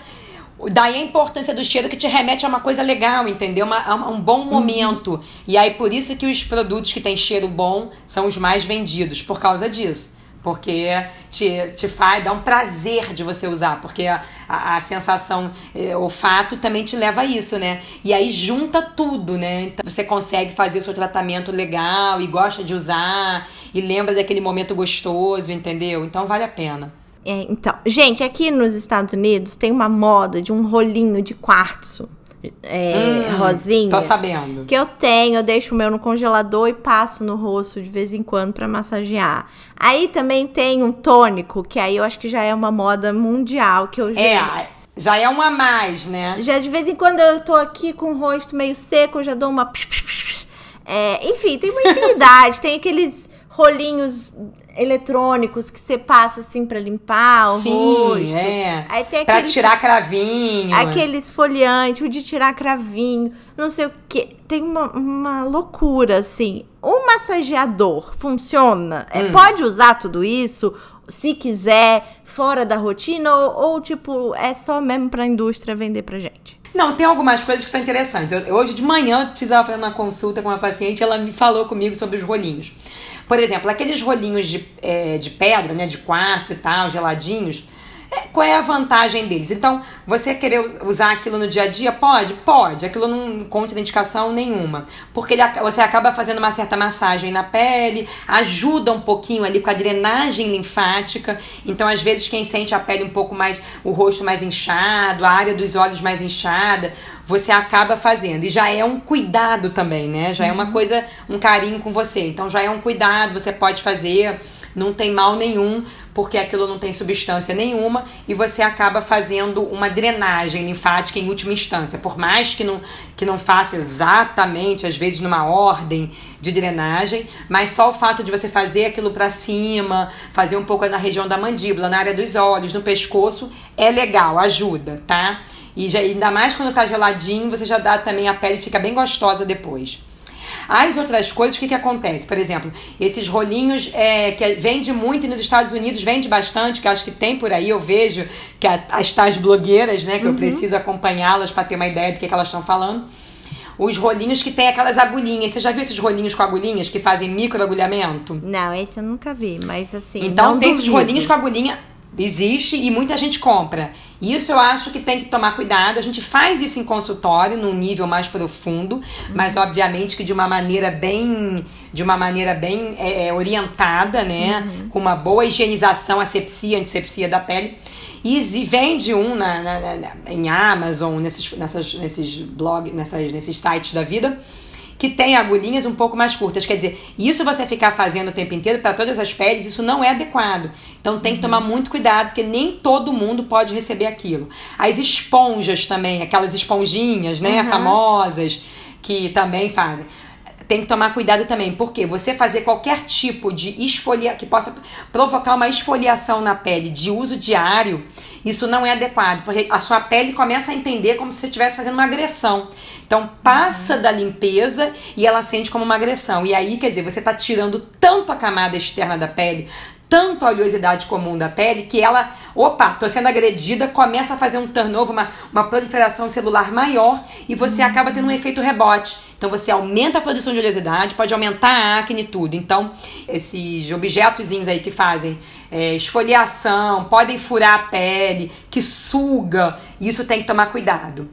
Daí a importância do cheiro que te remete a uma coisa legal, entendeu? Uma, a um bom uhum. momento. Uhum. E aí por isso que os produtos que têm cheiro bom são os mais vendidos, por causa disso. Porque te, te faz, dá um prazer de você usar, porque a, a, a sensação, eh, o fato também te leva a isso, né? E aí junta tudo, né? Então você consegue fazer o seu tratamento legal e gosta de usar e lembra daquele momento gostoso, entendeu? Então vale a pena. É, então, gente, aqui nos Estados Unidos tem uma moda de um rolinho de quartzo. É, hum, rosinha. Tô sabendo. Que eu tenho, eu deixo o meu no congelador e passo no rosto de vez em quando para massagear. Aí também tem um tônico, que aí eu acho que já é uma moda mundial, que eu já... É, já é um a mais, né? Já de vez em quando eu tô aqui com o rosto meio seco, eu já dou uma... É, enfim, tem uma infinidade. *laughs* tem aqueles rolinhos eletrônicos que você passa assim para limpar o Sim, rosto. É. Aí tem pra tirar cravinho. Aquele esfoliante, o de tirar cravinho, não sei o que. Tem uma, uma loucura, assim. O massageador funciona? É, hum. É, pode usar tudo isso? Se quiser, fora da rotina, ou, ou tipo, é só mesmo pra indústria vender pra gente? Não, tem algumas coisas que são interessantes. Eu, hoje de manhã eu precisava fazer uma consulta com uma paciente, ela me falou comigo sobre os rolinhos. Por exemplo, aqueles rolinhos de, é, de pedra, né, de quartzo e tal, geladinhos é, qual é a vantagem deles? Então, você querer usar aquilo no dia a dia? Pode? Pode. Aquilo não contraindicação nenhuma. Porque ele, você acaba fazendo uma certa massagem na pele, ajuda um pouquinho ali com a drenagem linfática. Então, às vezes, quem sente a pele um pouco mais, o rosto mais inchado, a área dos olhos mais inchada, você acaba fazendo. E já é um cuidado também, né? Já é uma uhum. coisa, um carinho com você. Então, já é um cuidado, você pode fazer não tem mal nenhum, porque aquilo não tem substância nenhuma e você acaba fazendo uma drenagem linfática em última instância. Por mais que não, que não faça exatamente, às vezes, numa ordem de drenagem, mas só o fato de você fazer aquilo para cima, fazer um pouco na região da mandíbula, na área dos olhos, no pescoço, é legal, ajuda, tá? E já, ainda mais quando tá geladinho, você já dá também a pele fica bem gostosa depois. As outras coisas, o que, que acontece? Por exemplo, esses rolinhos é, que vende muito e nos Estados Unidos vende bastante, que acho que tem por aí, eu vejo que a, as tais blogueiras, né, que uhum. eu preciso acompanhá-las para ter uma ideia do que, que elas estão falando os rolinhos que tem aquelas agulhinhas. Você já viu esses rolinhos com agulhinhas que fazem microagulhamento? Não, esse eu nunca vi, mas assim. Então tem duvido. esses rolinhos com agulhinha. Existe e muita gente compra. Isso eu acho que tem que tomar cuidado. A gente faz isso em consultório, num nível mais profundo, uhum. mas obviamente que de uma maneira bem, de uma maneira bem é, é, orientada, né? Uhum. Com uma boa higienização, asepsia, antisepsia da pele. E vende um na, na, na, em Amazon, nesses, nessas, nesses blogs, nessas, nesses sites da vida que tem agulhinhas um pouco mais curtas. Quer dizer, isso você ficar fazendo o tempo inteiro para todas as peles, isso não é adequado. Então tem que tomar muito cuidado, porque nem todo mundo pode receber aquilo. As esponjas também, aquelas esponjinhas, né, uhum. famosas, que também fazem tem que tomar cuidado também, porque você fazer qualquer tipo de esfolia que possa provocar uma esfoliação na pele de uso diário, isso não é adequado, porque a sua pele começa a entender como se você estivesse fazendo uma agressão. Então passa uhum. da limpeza e ela sente como uma agressão. E aí, quer dizer, você está tirando tanto a camada externa da pele, tanto a oleosidade comum da pele que ela, opa, tô sendo agredida, começa a fazer um turnover, uma, uma proliferação celular maior e você acaba tendo um efeito rebote. Então você aumenta a produção de oleosidade, pode aumentar a acne e tudo. Então, esses objetos aí que fazem é, esfoliação, podem furar a pele, que suga, isso tem que tomar cuidado.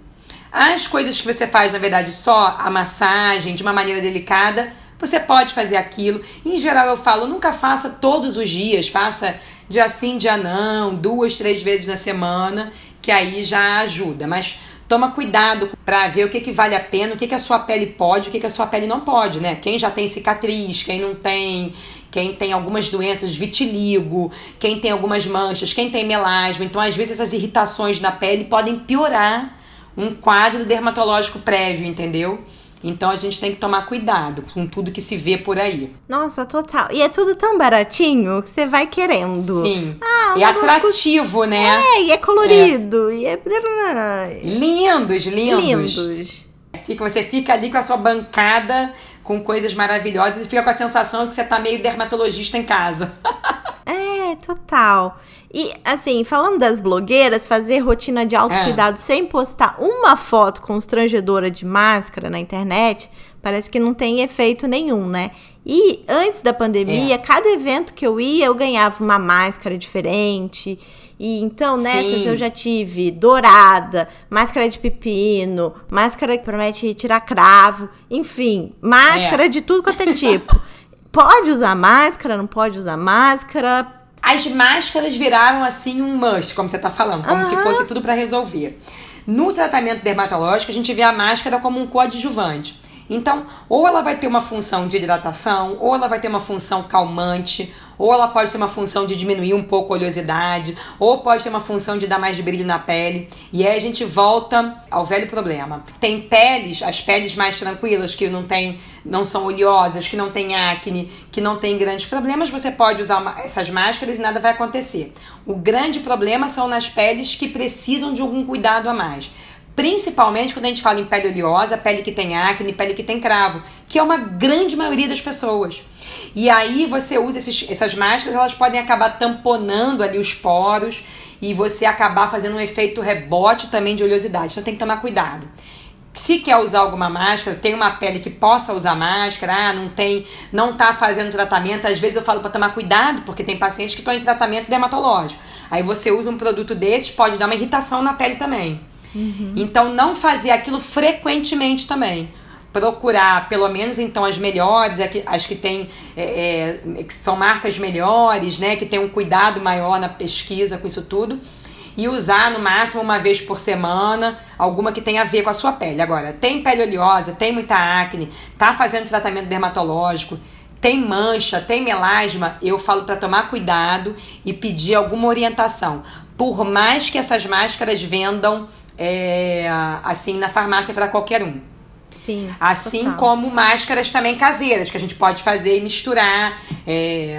As coisas que você faz, na verdade, só a massagem de uma maneira delicada, você pode fazer aquilo. Em geral, eu falo, nunca faça todos os dias, faça dia sim, dia não, duas, três vezes na semana, que aí já ajuda. Mas toma cuidado para ver o que, que vale a pena, o que, que a sua pele pode, o que, que a sua pele não pode, né? Quem já tem cicatriz, quem não tem, quem tem algumas doenças, vitiligo, quem tem algumas manchas, quem tem melasma. Então, às vezes, essas irritações na pele podem piorar um quadro dermatológico prévio, entendeu? Então a gente tem que tomar cuidado com tudo que se vê por aí. Nossa, total. E é tudo tão baratinho que você vai querendo. Sim. Ah, um é atrativo, né? É, e é colorido. É. E é... Lindos, lindos. Lindos. Fica, você fica ali com a sua bancada com coisas maravilhosas e fica com a sensação que você tá meio dermatologista em casa. *laughs* é, total. E, assim, falando das blogueiras, fazer rotina de autocuidado é. sem postar uma foto constrangedora de máscara na internet, parece que não tem efeito nenhum, né? E antes da pandemia, é. cada evento que eu ia, eu ganhava uma máscara diferente. E então nessas Sim. eu já tive dourada, máscara de pepino, máscara que promete tirar cravo, enfim, máscara é. de tudo quanto é tipo. *laughs* pode usar máscara, não pode usar máscara, as máscaras viraram assim um must, como você tá falando, como se fosse tudo para resolver. No tratamento dermatológico, a gente vê a máscara como um coadjuvante. Então, ou ela vai ter uma função de hidratação, ou ela vai ter uma função calmante, ou ela pode ter uma função de diminuir um pouco a oleosidade, ou pode ter uma função de dar mais brilho na pele. E aí a gente volta ao velho problema. Tem peles, as peles mais tranquilas, que não tem, não são oleosas, que não tem acne, que não tem grandes problemas, você pode usar uma, essas máscaras e nada vai acontecer. O grande problema são nas peles que precisam de algum cuidado a mais. Principalmente quando a gente fala em pele oleosa, pele que tem acne, pele que tem cravo, que é uma grande maioria das pessoas. E aí você usa esses, essas máscaras, elas podem acabar tamponando ali os poros e você acabar fazendo um efeito rebote também de oleosidade. Então tem que tomar cuidado. Se quer usar alguma máscara, tem uma pele que possa usar máscara, ah, não tem, não tá fazendo tratamento, às vezes eu falo para tomar cuidado, porque tem pacientes que estão em tratamento dermatológico. Aí você usa um produto desses, pode dar uma irritação na pele também. Uhum. Então, não fazer aquilo frequentemente também. Procurar, pelo menos, então, as melhores, as que tem, é, é, que são marcas melhores, né? Que tem um cuidado maior na pesquisa com isso tudo. E usar no máximo uma vez por semana, alguma que tenha a ver com a sua pele. Agora, tem pele oleosa, tem muita acne, tá fazendo tratamento dermatológico, tem mancha, tem melasma, eu falo para tomar cuidado e pedir alguma orientação. Por mais que essas máscaras vendam é, assim na farmácia para qualquer um. Sim. Assim total. como máscaras também caseiras, que a gente pode fazer e misturar. É,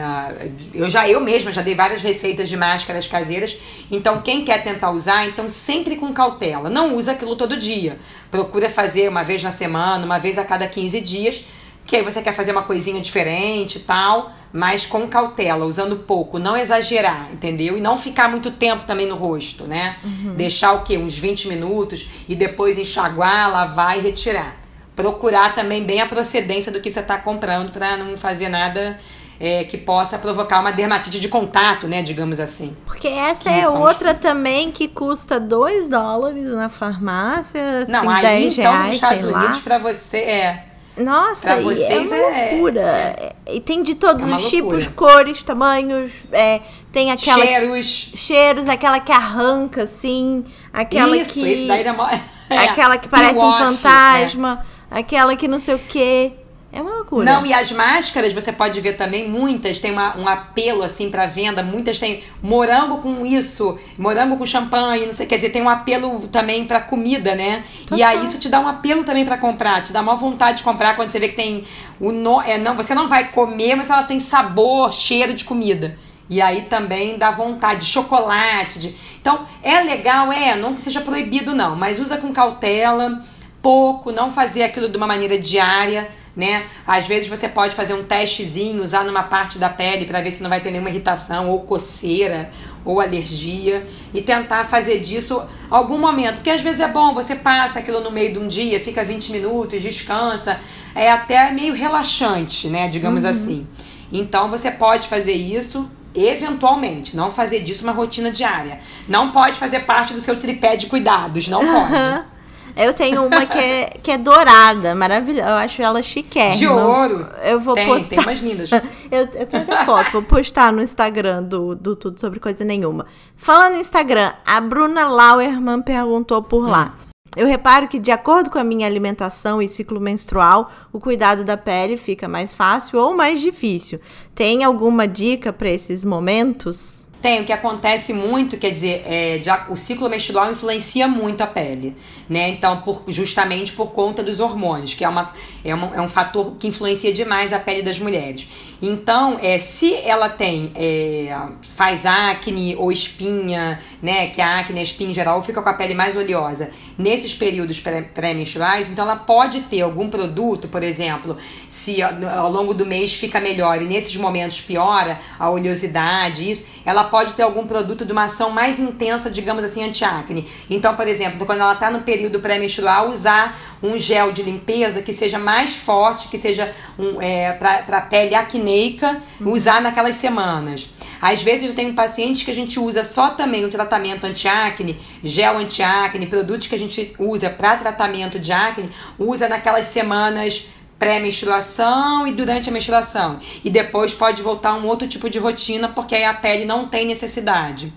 eu já eu mesma já dei várias receitas de máscaras caseiras. Então, quem quer tentar usar, então sempre com cautela. Não usa aquilo todo dia. Procura fazer uma vez na semana, uma vez a cada 15 dias que aí você quer fazer uma coisinha diferente e tal, mas com cautela, usando pouco, não exagerar, entendeu? E não ficar muito tempo também no rosto, né? Uhum. Deixar o quê? Uns 20 minutos e depois enxaguar, lavar e retirar. Procurar também bem a procedência do que você está comprando para não fazer nada é, que possa provocar uma dermatite de contato, né? Digamos assim. Porque essa é outra os... também que custa 2 dólares na farmácia. Não, assim, aí então reais, nos Estados Unidos para você é nossa, pra vocês é uma é- loucura. É... E tem de todos é os tipos, cores, tamanhos. É, tem aquela. Cheiros. Cheiros, aquela que arranca, assim. Aquela isso, que. Isso, daí da... *laughs* é. Aquela que *laughs* parece um fantasma. É. Aquela que não sei o quê. É uma loucura. Não, e as máscaras você pode ver também, muitas tem uma, um apelo assim para venda, muitas tem morango com isso, morango com champanhe, não sei, quer dizer, tem um apelo também para comida, né? Total. E aí isso te dá um apelo também para comprar, te dá uma vontade de comprar quando você vê que tem o no, é não, você não vai comer, mas ela tem sabor, cheiro de comida. E aí também dá vontade de chocolate, de... Então, é legal, é, não que seja proibido não, mas usa com cautela, pouco, não fazer aquilo de uma maneira diária né? Às vezes você pode fazer um testezinho, usar numa parte da pele para ver se não vai ter nenhuma irritação ou coceira ou alergia e tentar fazer disso algum momento, porque às vezes é bom, você passa aquilo no meio de um dia, fica 20 minutos, descansa, é até meio relaxante, né, digamos uhum. assim. Então você pode fazer isso eventualmente, não fazer disso uma rotina diária. Não pode fazer parte do seu tripé de cuidados, não pode. Eu tenho uma que é, que é dourada, maravilhosa. Eu acho ela chiquérrima. De ouro. Eu vou tem, postar. Tem umas lindas. *laughs* eu, eu tenho até foto, vou postar no Instagram do, do Tudo Sobre Coisa Nenhuma. Falando no Instagram, a Bruna Lauerman perguntou por hum. lá. Eu reparo que, de acordo com a minha alimentação e ciclo menstrual, o cuidado da pele fica mais fácil ou mais difícil. Tem alguma dica para esses momentos? Tem, o que acontece muito, quer dizer, é, o ciclo menstrual influencia muito a pele, né? Então, por, justamente por conta dos hormônios, que é, uma, é, uma, é um fator que influencia demais a pele das mulheres. Então, é, se ela tem, é, faz acne ou espinha, né? Que a acne, a espinha em geral, fica com a pele mais oleosa nesses períodos pré-menstruais, então ela pode ter algum produto, por exemplo, se ao longo do mês fica melhor e nesses momentos piora a oleosidade, isso, ela pode ter algum produto de uma ação mais intensa, digamos assim, anti-acne. Então, por exemplo, quando ela está no período pré-menstrual, usar um gel de limpeza que seja mais forte, que seja um, é, para a pele acneica, uhum. usar naquelas semanas. Às vezes eu tenho pacientes que a gente usa só também o tratamento anti-acne, gel anti-acne, produtos que a gente usa para tratamento de acne, usa naquelas semanas pré-menstruação e durante a menstruação. E depois pode voltar um outro tipo de rotina, porque aí a pele não tem necessidade.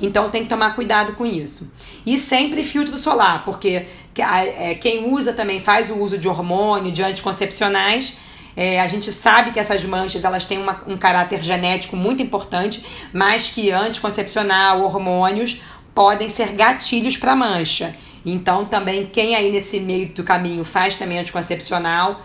Então tem que tomar cuidado com isso. E sempre filtro solar, porque é, quem usa também faz o uso de hormônio, de anticoncepcionais. É, a gente sabe que essas manchas elas têm uma, um caráter genético muito importante, mas que anticoncepcional, hormônios podem ser gatilhos para mancha. Então também quem aí nesse meio do caminho faz também anticoncepcional,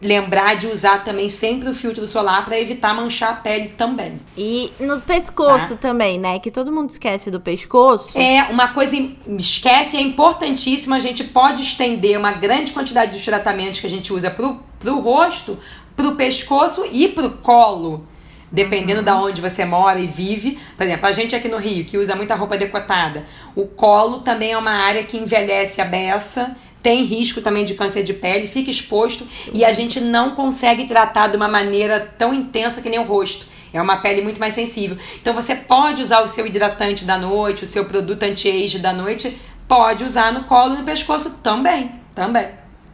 lembrar de usar também sempre o filtro solar para evitar manchar a pele também. E no pescoço tá? também, né? Que todo mundo esquece do pescoço. É, uma coisa esquece é importantíssima, a gente pode estender uma grande quantidade de tratamentos que a gente usa pro, pro rosto, pro pescoço e pro colo. Dependendo uhum. da onde você mora e vive. Por exemplo, a gente aqui no Rio, que usa muita roupa decotada, o colo também é uma área que envelhece a beça tem risco também de câncer de pele, fica exposto e a gente não consegue tratar de uma maneira tão intensa que nem o rosto. É uma pele muito mais sensível. Então você pode usar o seu hidratante da noite, o seu produto anti-age da noite, pode usar no colo e no pescoço também, também.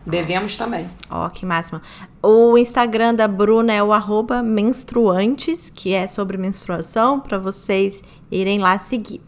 Devemos também. Ó, oh, que máximo. O Instagram da Bruna é o arroba menstruantes, que é sobre menstruação, para vocês irem lá seguir.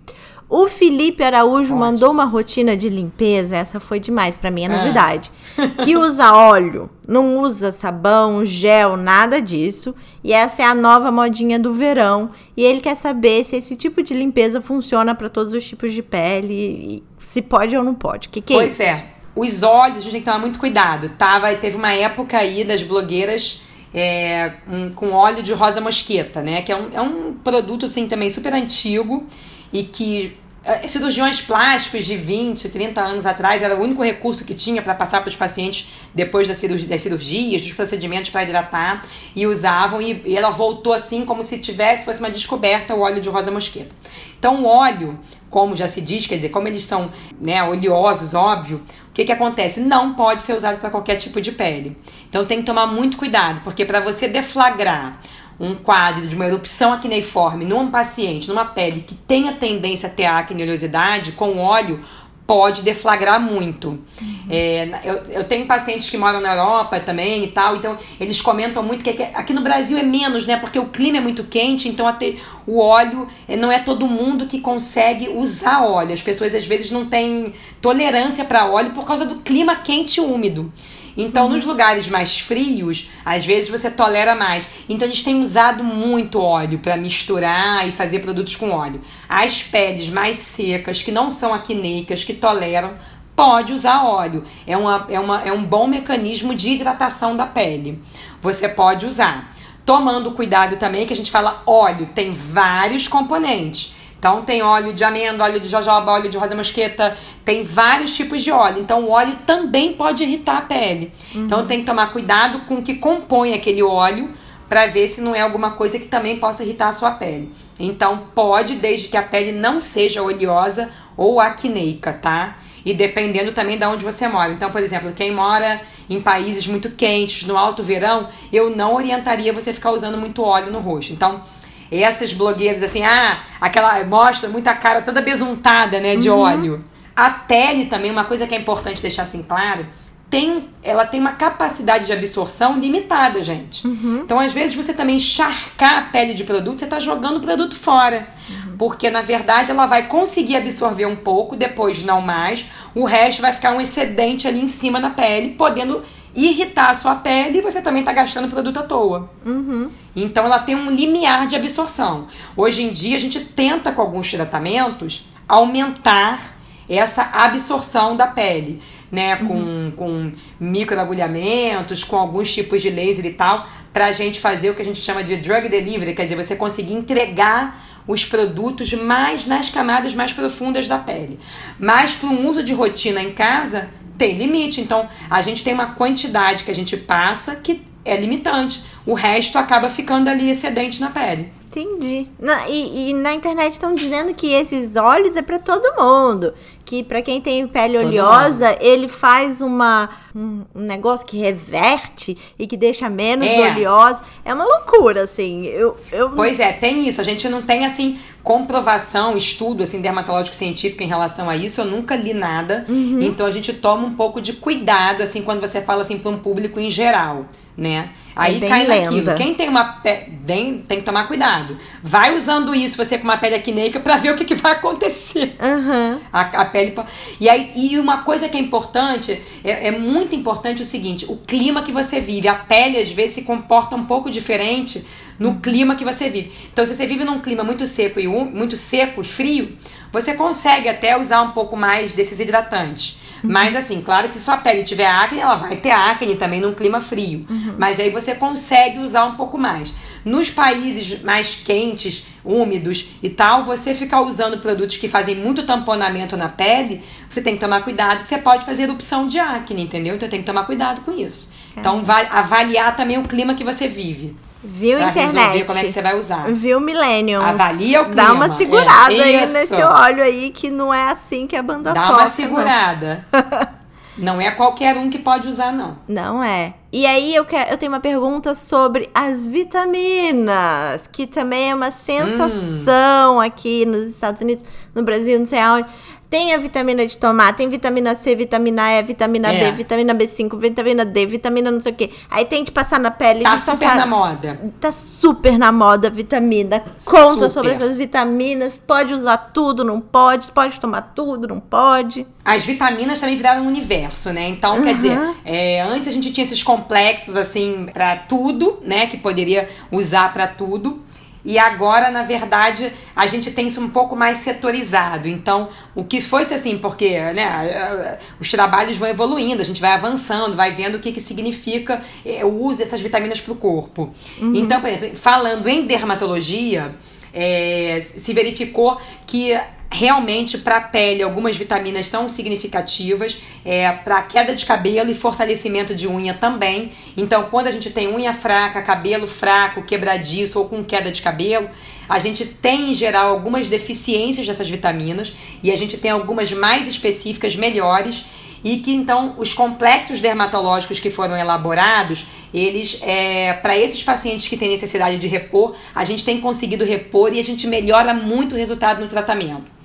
O Felipe Araújo Pode. mandou uma rotina de limpeza, essa foi demais para mim, é novidade. *laughs* Que usa óleo, não usa sabão, gel, nada disso. E essa é a nova modinha do verão. E ele quer saber se esse tipo de limpeza funciona para todos os tipos de pele, se pode ou não pode. Que que é pois isso? é. Os óleos a gente tem que tomar muito cuidado. Tava, teve uma época aí das blogueiras é, um, com óleo de rosa mosqueta, né? Que é um, é um produto assim também super antigo e que é, cirurgiões plásticos de 20, 30 anos atrás era o único recurso que tinha para passar para os pacientes depois das, cirurgia, das cirurgias, dos procedimentos para hidratar e usavam e, e, ela voltou assim como se tivesse fosse uma descoberta o óleo de rosa mosqueta. Então o óleo, como já se diz, quer dizer, como eles são né, oleosos, óbvio, o que, que acontece? Não pode ser usado para qualquer tipo de pele. Então tem que tomar muito cuidado, porque para você deflagrar um quadro de uma erupção acneiforme num paciente, numa pele que tenha tendência a ter acne e oleosidade, com óleo, pode deflagrar muito. Uhum. É, eu, eu tenho pacientes que moram na Europa também e tal, então eles comentam muito que aqui no Brasil é menos, né? Porque o clima é muito quente, então até o óleo é, não é todo mundo que consegue usar óleo. As pessoas às vezes não têm tolerância para óleo por causa do clima quente e úmido. Então, uhum. nos lugares mais frios, às vezes você tolera mais. Então, eles têm usado muito óleo para misturar e fazer produtos com óleo. As peles mais secas, que não são acneicas, que toleram, pode usar óleo. É, uma, é, uma, é um bom mecanismo de hidratação da pele. Você pode usar. Tomando cuidado também, que a gente fala óleo, tem vários componentes. Então tem óleo de amêndoa, óleo de jojoba, óleo de rosa mosqueta, tem vários tipos de óleo. Então o óleo também pode irritar a pele. Uhum. Então tem que tomar cuidado com o que compõe aquele óleo para ver se não é alguma coisa que também possa irritar a sua pele. Então pode, desde que a pele não seja oleosa ou acneica, tá? E dependendo também de onde você mora. Então, por exemplo, quem mora em países muito quentes, no alto verão, eu não orientaria você ficar usando muito óleo no rosto. Então, essas blogueiras assim, ah, aquela mostra muita cara toda besuntada, né, de uhum. óleo. A pele também, uma coisa que é importante deixar assim claro, tem, ela tem uma capacidade de absorção limitada, gente. Uhum. Então, às vezes, você também encharcar a pele de produto, você está jogando o produto fora. Uhum. Porque, na verdade, ela vai conseguir absorver um pouco, depois não mais. O resto vai ficar um excedente ali em cima na pele, podendo irritar a sua pele e você também está gastando produto à toa. Uhum. Então ela tem um limiar de absorção. Hoje em dia a gente tenta com alguns tratamentos aumentar essa absorção da pele, né, com, uhum. com microagulhamentos, com alguns tipos de laser e tal, para a gente fazer o que a gente chama de drug delivery, quer dizer, você conseguir entregar os produtos mais nas camadas mais profundas da pele. Mas para um uso de rotina em casa, tem limite. Então, a gente tem uma quantidade que a gente passa que é limitante. O resto acaba ficando ali excedente na pele. Entendi. Na, e, e, na internet estão dizendo que esses óleos é para todo mundo. Que para quem tem pele todo oleosa, mundo. ele faz uma, um, um, negócio que reverte e que deixa menos é. oleosa. É uma loucura, assim. Eu, eu... Pois é, tem isso. A gente não tem, assim, comprovação, estudo, assim, dermatológico científico em relação a isso. Eu nunca li nada. Uhum. Então a gente toma um pouco de cuidado, assim, quando você fala, assim, para um público em geral né? É Aí cai lenda. naquilo. Quem tem uma pele. Tem, tem que tomar cuidado. Vai usando isso, você com uma pele acneica, pra ver o que, que vai acontecer. Uhum. A, a, pele. E, aí, e uma coisa que é importante, é, é, muito importante o seguinte: o clima que você vive. A pele, às vezes, se comporta um pouco diferente no clima que você vive. Então, se você vive num clima muito seco e muito seco, frio, você consegue até usar um pouco mais desses hidratantes. Uhum. Mas assim, claro que se sua pele tiver acne, ela vai ter acne também num clima frio. Uhum. Mas aí você consegue usar um pouco mais. Nos países mais quentes, úmidos e tal, você ficar usando produtos que fazem muito tamponamento na pele, você tem que tomar cuidado que você pode fazer erupção de acne, entendeu? Então tem que tomar cuidado com isso. Então, avaliar também o clima que você vive. Viu pra internet? resolver como é que você vai usar. Viu Millennium? Avalia o clima. Dá uma segurada é, aí nesse óleo aí, que não é assim que a banda Dá toca. Dá uma segurada. *laughs* não é qualquer um que pode usar, não. Não é. E aí eu, quero, eu tenho uma pergunta sobre as vitaminas, que também é uma sensação hum. aqui nos Estados Unidos, no Brasil, não sei aonde. Tem a vitamina de tomate, tem vitamina C, vitamina E, vitamina é. B, vitamina B5, vitamina D, vitamina não sei o quê. Aí tem de passar na pele. Tá super passar... na moda. Tá super na moda vitamina. Conta super. sobre essas vitaminas. Pode usar tudo, não pode. Pode tomar tudo, não pode. As vitaminas também viraram um universo, né? Então, uhum. quer dizer, é, antes a gente tinha esses complexos, assim, para tudo, né? Que poderia usar para tudo. E agora, na verdade, a gente tem isso um pouco mais setorizado. Então, o que fosse assim, porque né, os trabalhos vão evoluindo, a gente vai avançando, vai vendo o que, que significa é, o uso dessas vitaminas para o corpo. Uhum. Então, por exemplo, falando em dermatologia, é, se verificou que realmente para a pele algumas vitaminas são significativas é, para queda de cabelo e fortalecimento de unha também então quando a gente tem unha fraca cabelo fraco quebradiço ou com queda de cabelo a gente tem em geral algumas deficiências dessas vitaminas e a gente tem algumas mais específicas melhores e que então os complexos dermatológicos que foram elaborados, eles, é, para esses pacientes que têm necessidade de repor, a gente tem conseguido repor e a gente melhora muito o resultado no tratamento.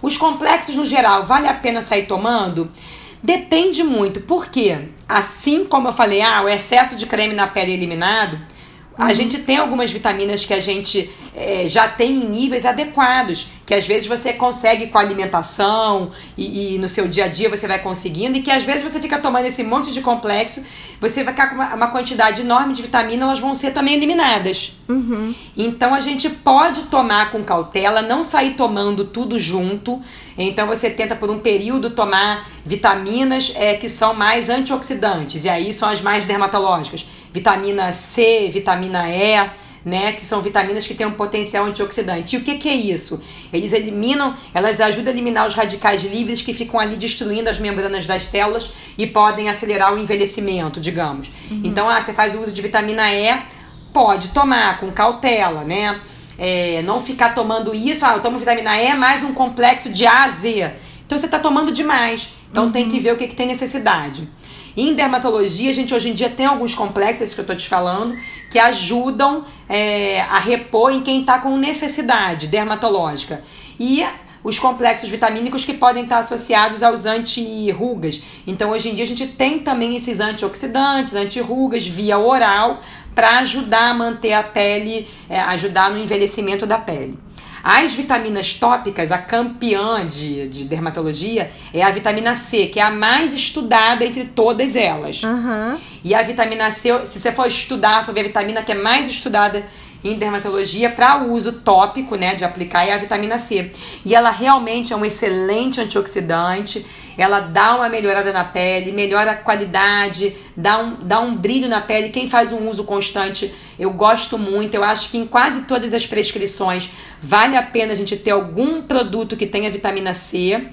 Os complexos no geral, vale a pena sair tomando? Depende muito, porque assim como eu falei, ah, o excesso de creme na pele é eliminado, a uhum. gente tem algumas vitaminas que a gente é, já tem em níveis adequados, que às vezes você consegue com a alimentação e, e, no seu dia a dia você vai conseguindo, e que às vezes você fica tomando esse monte de complexo, você vai ficar com uma, uma quantidade enorme de vitamina, elas vão ser também eliminadas. Uhum. Então a gente pode tomar com cautela, não sair tomando tudo junto. Então você tenta por um período tomar vitaminas é, que são mais antioxidantes, e aí são as mais dermatológicas. Vitamina C, vitamina E né? Que são vitaminas que têm um potencial antioxidante. E o que, que é isso? Eles eliminam, elas ajudam a eliminar os radicais livres que ficam ali destruindo as membranas das células e podem acelerar o envelhecimento, digamos. Uhum. Então, ah, você faz o uso de vitamina E, pode tomar com cautela, né? É, não ficar tomando isso, ah, eu tomo vitamina E mais um complexo de A a Z. Então você está tomando demais. Então uhum. tem que ver o que, que tem necessidade. Em dermatologia, a gente hoje em dia tem alguns complexos que eu estou te falando que ajudam é, a repor em quem está com necessidade dermatológica. E os complexos vitamínicos que podem estar associados aos anti-rugas. Então, hoje em dia, a gente tem também esses antioxidantes, anti-rugas via oral, para ajudar a manter a pele, é, ajudar no envelhecimento da pele. As vitaminas tópicas, a campeã de, de dermatologia é a vitamina C, que é a mais estudada entre todas elas. Uhum. E a vitamina C, se você for estudar, for ver a vitamina que é mais estudada em dermatologia para uso tópico, né, de aplicar é a vitamina C. E ela realmente é um excelente antioxidante, ela dá uma melhorada na pele, melhora a qualidade, dá um, dá um brilho na pele. Quem faz um uso constante, eu gosto muito. Eu acho que em quase todas as prescrições vale a pena a gente ter algum produto que tenha vitamina C.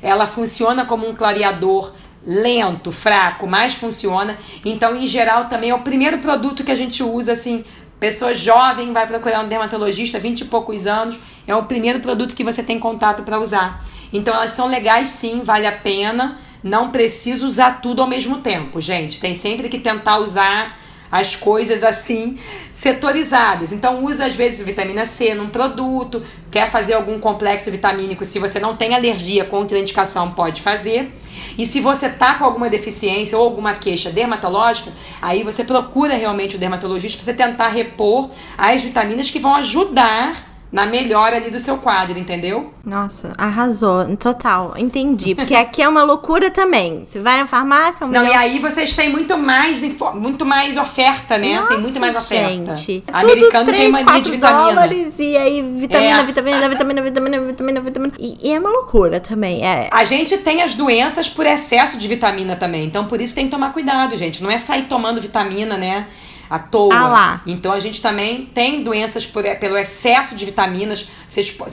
Ela funciona como um clareador lento, fraco, mas funciona. Então, em geral, também é o primeiro produto que a gente usa assim Pessoa jovem vai procurar um dermatologista, 20 e poucos anos, é o primeiro produto que você tem contato para usar. Então elas são legais sim, vale a pena. Não precisa usar tudo ao mesmo tempo, gente. Tem sempre que tentar usar as coisas assim setorizadas. Então usa às vezes vitamina C num produto, quer fazer algum complexo vitamínico, se você não tem alergia, contraindicação, pode fazer. E se você tá com alguma deficiência ou alguma queixa dermatológica, aí você procura realmente o dermatologista para você tentar repor as vitaminas que vão ajudar na melhora ali do seu quadro, entendeu? Nossa, arrasou, total, entendi. Porque aqui é uma loucura também. Você vai na farmácia, um Não, e aí vocês têm muito mais, muito mais oferta, né? Nossa, tem muito mais oferta. Gente. Americano 3, tem mania de vitamina. dólares e aí vitamina, é. vitamina, vitamina, vitamina, vitamina, vitamina. E, e, é uma loucura também. É. A gente tem as doenças por excesso de vitamina também. Então por isso tem que tomar cuidado, gente. Não é sair tomando vitamina, né? À toa. Ah lá. Então a gente também tem doenças por, pelo excesso de vitaminas.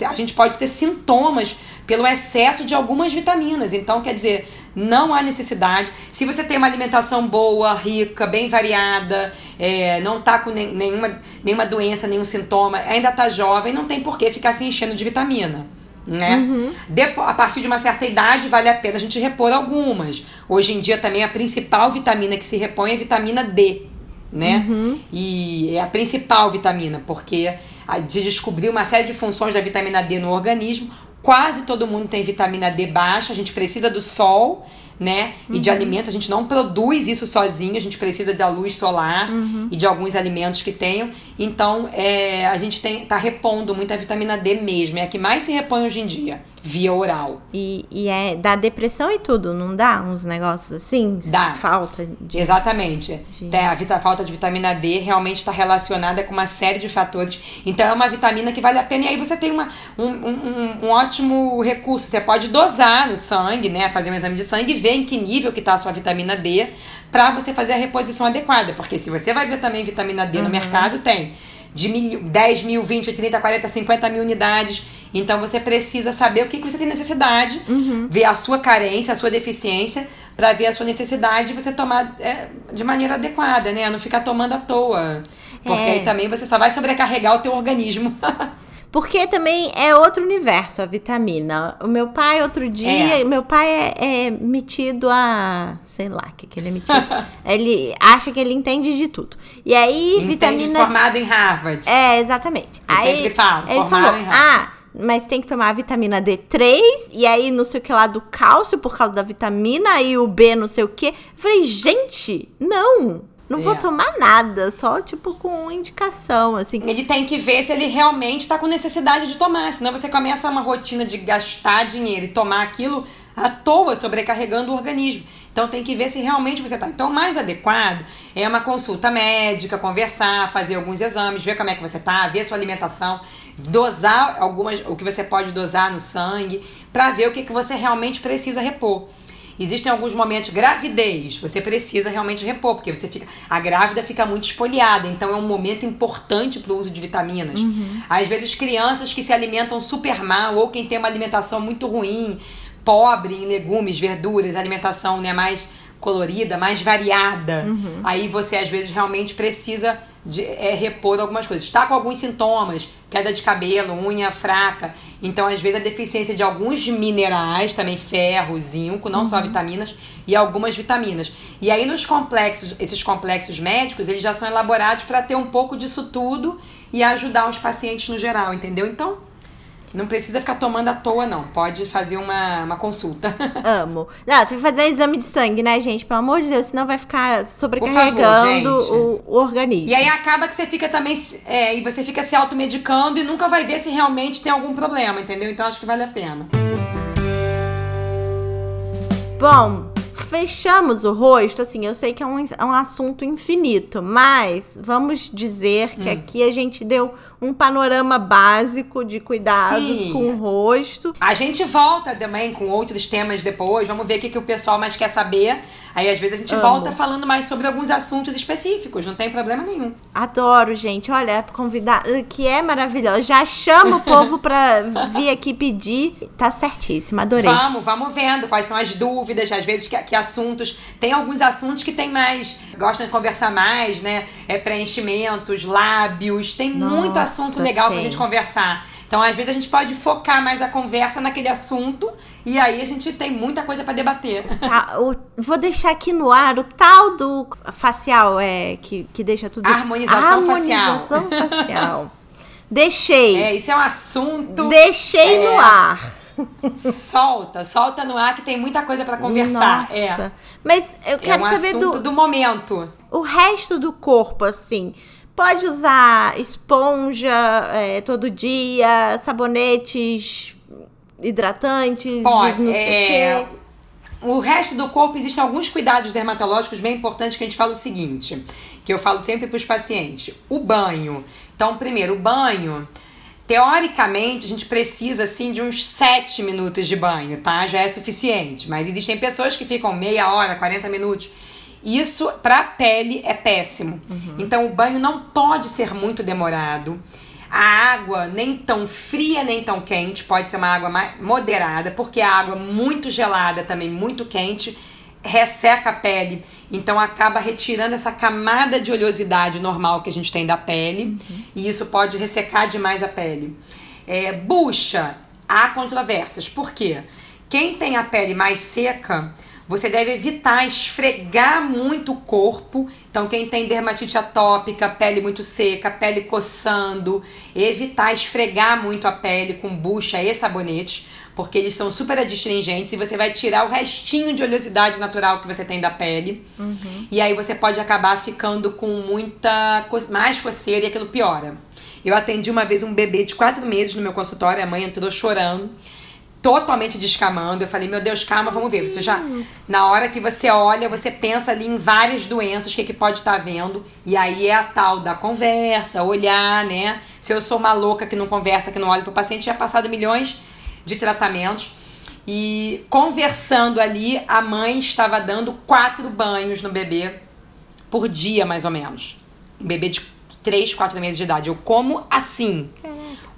A gente pode ter sintomas pelo excesso de algumas vitaminas. Então, quer dizer, não há necessidade. Se você tem uma alimentação boa, rica, bem variada, é, não tá com nenhuma, nenhuma doença, nenhum sintoma, ainda tá jovem, não tem por que ficar se enchendo de vitamina né? Uhum. Depois, a partir de uma certa idade, vale a pena a gente repor algumas. Hoje em dia, também a principal vitamina que se repõe é a vitamina D né? Uhum. E é a principal vitamina, porque de descobrir uma série de funções da vitamina D no organismo, quase todo mundo tem vitamina D baixa, a gente precisa do sol né? Uhum. E de uhum. alimentos, a gente não produz isso sozinho, a gente precisa da luz solar uhum. e de alguns alimentos que tenham. Então, é, a gente tem, tá repondo muita vitamina D mesmo, é a que mais se repõe hoje em dia, via oral. E, e é da depressão e tudo, não dá uns negócios assim? Dá. Falta de... Exatamente. De... A, a falta de vitamina D realmente está relacionada com uma série de fatores. Então, é uma vitamina que vale a pena. E aí você tem uma, um, um, um ótimo recurso. Você pode dosar no sangue, né? Fazer um exame de sangue e ver ver em que nível que está a sua vitamina D para você fazer a reposição adequada. Porque se você vai ver também vitamina D uhum. no mercado, tem de mil, 10 mil, 20, 30, 40, 50 mil unidades. Então você precisa saber o que, que você tem necessidade, uhum. ver a sua carência, a sua deficiência, para ver a sua necessidade e você tomar é, de maneira adequada, né? Não ficar tomando à toa. Porque é. aí também você só vai sobrecarregar o teu organismo. *laughs* Porque também é outro universo a vitamina. O meu pai, outro dia, é. meu pai é, é, metido a. Sei lá o que, que ele é metido. *laughs* ele acha que ele entende de tudo. E aí, entende vitamina. Formado em Harvard. É, exatamente. Eu aí, sempre falo, ele formado falou, em Harvard. Ah, mas tem que tomar a vitamina D3 e aí não sei o que lá do cálcio por causa da vitamina e o B não sei o que. falei, gente, não. Não é. vou tomar nada, só tipo com indicação, assim. Ele tem que ver se ele realmente tá com necessidade de tomar, senão você começa uma rotina de gastar dinheiro e tomar aquilo à toa, sobrecarregando o organismo. Então tem que ver se realmente você está. Então, o mais adequado é uma consulta médica, conversar, fazer alguns exames, ver como é que você está, ver sua alimentação, dosar algumas, o que você pode dosar no sangue, para ver o que, que você realmente precisa repor. Existem alguns momentos, gravidez, você precisa realmente repor, porque você fica. A grávida fica muito espoliada, então é um momento importante para o uso de vitaminas. Uhum. Às vezes, crianças que se alimentam super mal, ou quem tem uma alimentação muito ruim, pobre em legumes, verduras, alimentação né, mais colorida, mais variada. Uhum. Aí você às vezes realmente precisa de, é, repor algumas coisas. Está com alguns sintomas, queda de cabelo, unha fraca. Então, às vezes, a deficiência de alguns minerais, também ferro, zinco, não uhum. só vitaminas, e algumas vitaminas. E aí, nos complexos, esses complexos médicos, eles já são elaborados para ter um pouco disso tudo e ajudar os pacientes no geral, entendeu? Então, não precisa ficar tomando à toa, não. Pode fazer uma, uma consulta. *laughs* Amo. Não, tem que fazer exame de sangue, né, gente? Pelo amor de Deus, senão vai ficar sobrecarregando favor, o, o, organismo. E aí acaba que você fica também. É, e você fica se automedicando e nunca vai ver se realmente tem algum problema, entendeu? Então acho que vale a pena. Bom, fechamos o rosto, assim, eu sei que é um, é um assunto infinito, mas vamos dizer que hum. aqui a gente deu um panorama básico de cuidados Sim. com o rosto. A gente volta também com outros temas depois, vamos ver o que, que o pessoal mais quer saber. Aí às vezes a gente Amo. volta falando mais sobre alguns assuntos específicos, não tem problema nenhum. Adoro, gente. Olha, convidar que é maravilhoso. Já chama o povo pra *laughs* vir aqui pedir. Tá certíssimo, adorei. Vamos, vamos vendo quais são as dúvidas, às vezes que, que assuntos. Tem alguns assuntos que tem mais, gostam de conversar mais, né? É preenchimentos, lábios, tem Nossa, muito assunto assunto legal tem. pra gente conversar. Então, às vezes, a gente pode focar mais a conversa naquele assunto e aí a gente tem muita coisa para debater. *laughs* Tá, o, vou deixar aqui no ar o tal do facial, é, que, que deixa tudo. Harmonização, Harmonização facial. facial. Deixei. É, isso é um assunto. Deixei é, no ar. Solta, solta no ar que tem muita coisa para conversar. É. Nossa. É. Mas eu quero é um saber do, do momento. O resto do corpo, assim. Pode usar esponja é, todo dia, sabonetes hidratantes, Pode, não sei é... o quê. O resto do corpo existem alguns cuidados dermatológicos bem importantes que a gente fala o seguinte, que eu falo sempre para os pacientes. O banho. Então, primeiro, o banho, teoricamente, a gente precisa assim de uns 7 minutos de banho, tá? Já é suficiente. Mas existem pessoas que ficam meia hora, 40 minutos. Isso para a pele é péssimo. Uhum. Então o banho não pode ser muito demorado. A água nem tão fria nem tão quente, pode ser uma água mais moderada, porque a água muito gelada também, muito quente, resseca a pele, então acaba retirando essa camada de oleosidade normal que a gente tem da pele, uhum. e isso pode ressecar demais a pele. É, bucha, há controvérsias. Por quê? Quem tem a pele mais seca você deve evitar esfregar muito o corpo. Então, quem tem dermatite atópica, pele muito seca, pele coçando, evitar esfregar muito a pele com bucha e sabonete, porque eles são super adstringentes e você vai tirar o restinho de oleosidade natural que você tem da pele. Uhum. E aí você pode acabar ficando com muita mais coceira e aquilo piora. Eu atendi uma vez um bebê de quatro meses no meu consultório, a mãe entrou chorando totalmente descamando. Eu falei, meu Deus, calma, vamos ver. Você já, na hora que você olha, você pensa ali em várias doenças, o que, que pode estar tá vendo. E aí é a tal da conversa, olhar, né? Se eu sou uma louca que não conversa, que não olha para o paciente, já passado milhões de tratamentos. E conversando ali, a mãe estava dando quatro banhos no bebê por dia, mais ou menos. Um bebê de 3, 4 meses de idade. Eu como assim.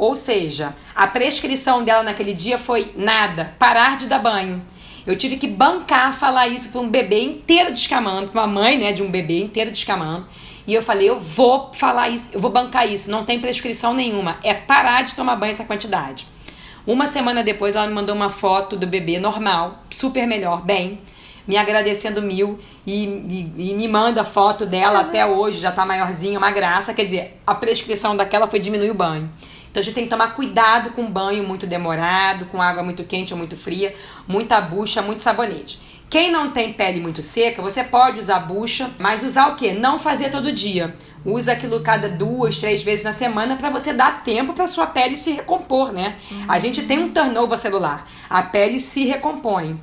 Ou seja, a prescrição dela naquele dia foi nada, parar de dar banho. Eu tive que bancar falar isso para um bebê inteiro descamando, para uma mãe, né, de um bebê inteiro descamando. E eu falei, eu vou falar isso, eu vou bancar isso, não tem prescrição nenhuma, é parar de tomar banho essa quantidade. Uma semana depois ela me mandou uma foto do bebê normal, super melhor, bem. me agradecendo mil e, e, e me manda foto dela uhum. até hoje, já tá maiorzinha, uma graça. Quer dizer, a prescrição daquela foi diminuir o banho. Então a gente tem que tomar cuidado com banho muito demorado, com água muito quente ou muito fria, muita bucha, muito sabonete. Quem não tem pele muito seca, você pode usar bucha, mas usar o quê? Não fazer todo dia. Usa aquilo cada duas, três vezes na semana para você dar tempo para sua pele se recompor, né? Uhum. A gente tem um turnover celular, a pele se recompõe.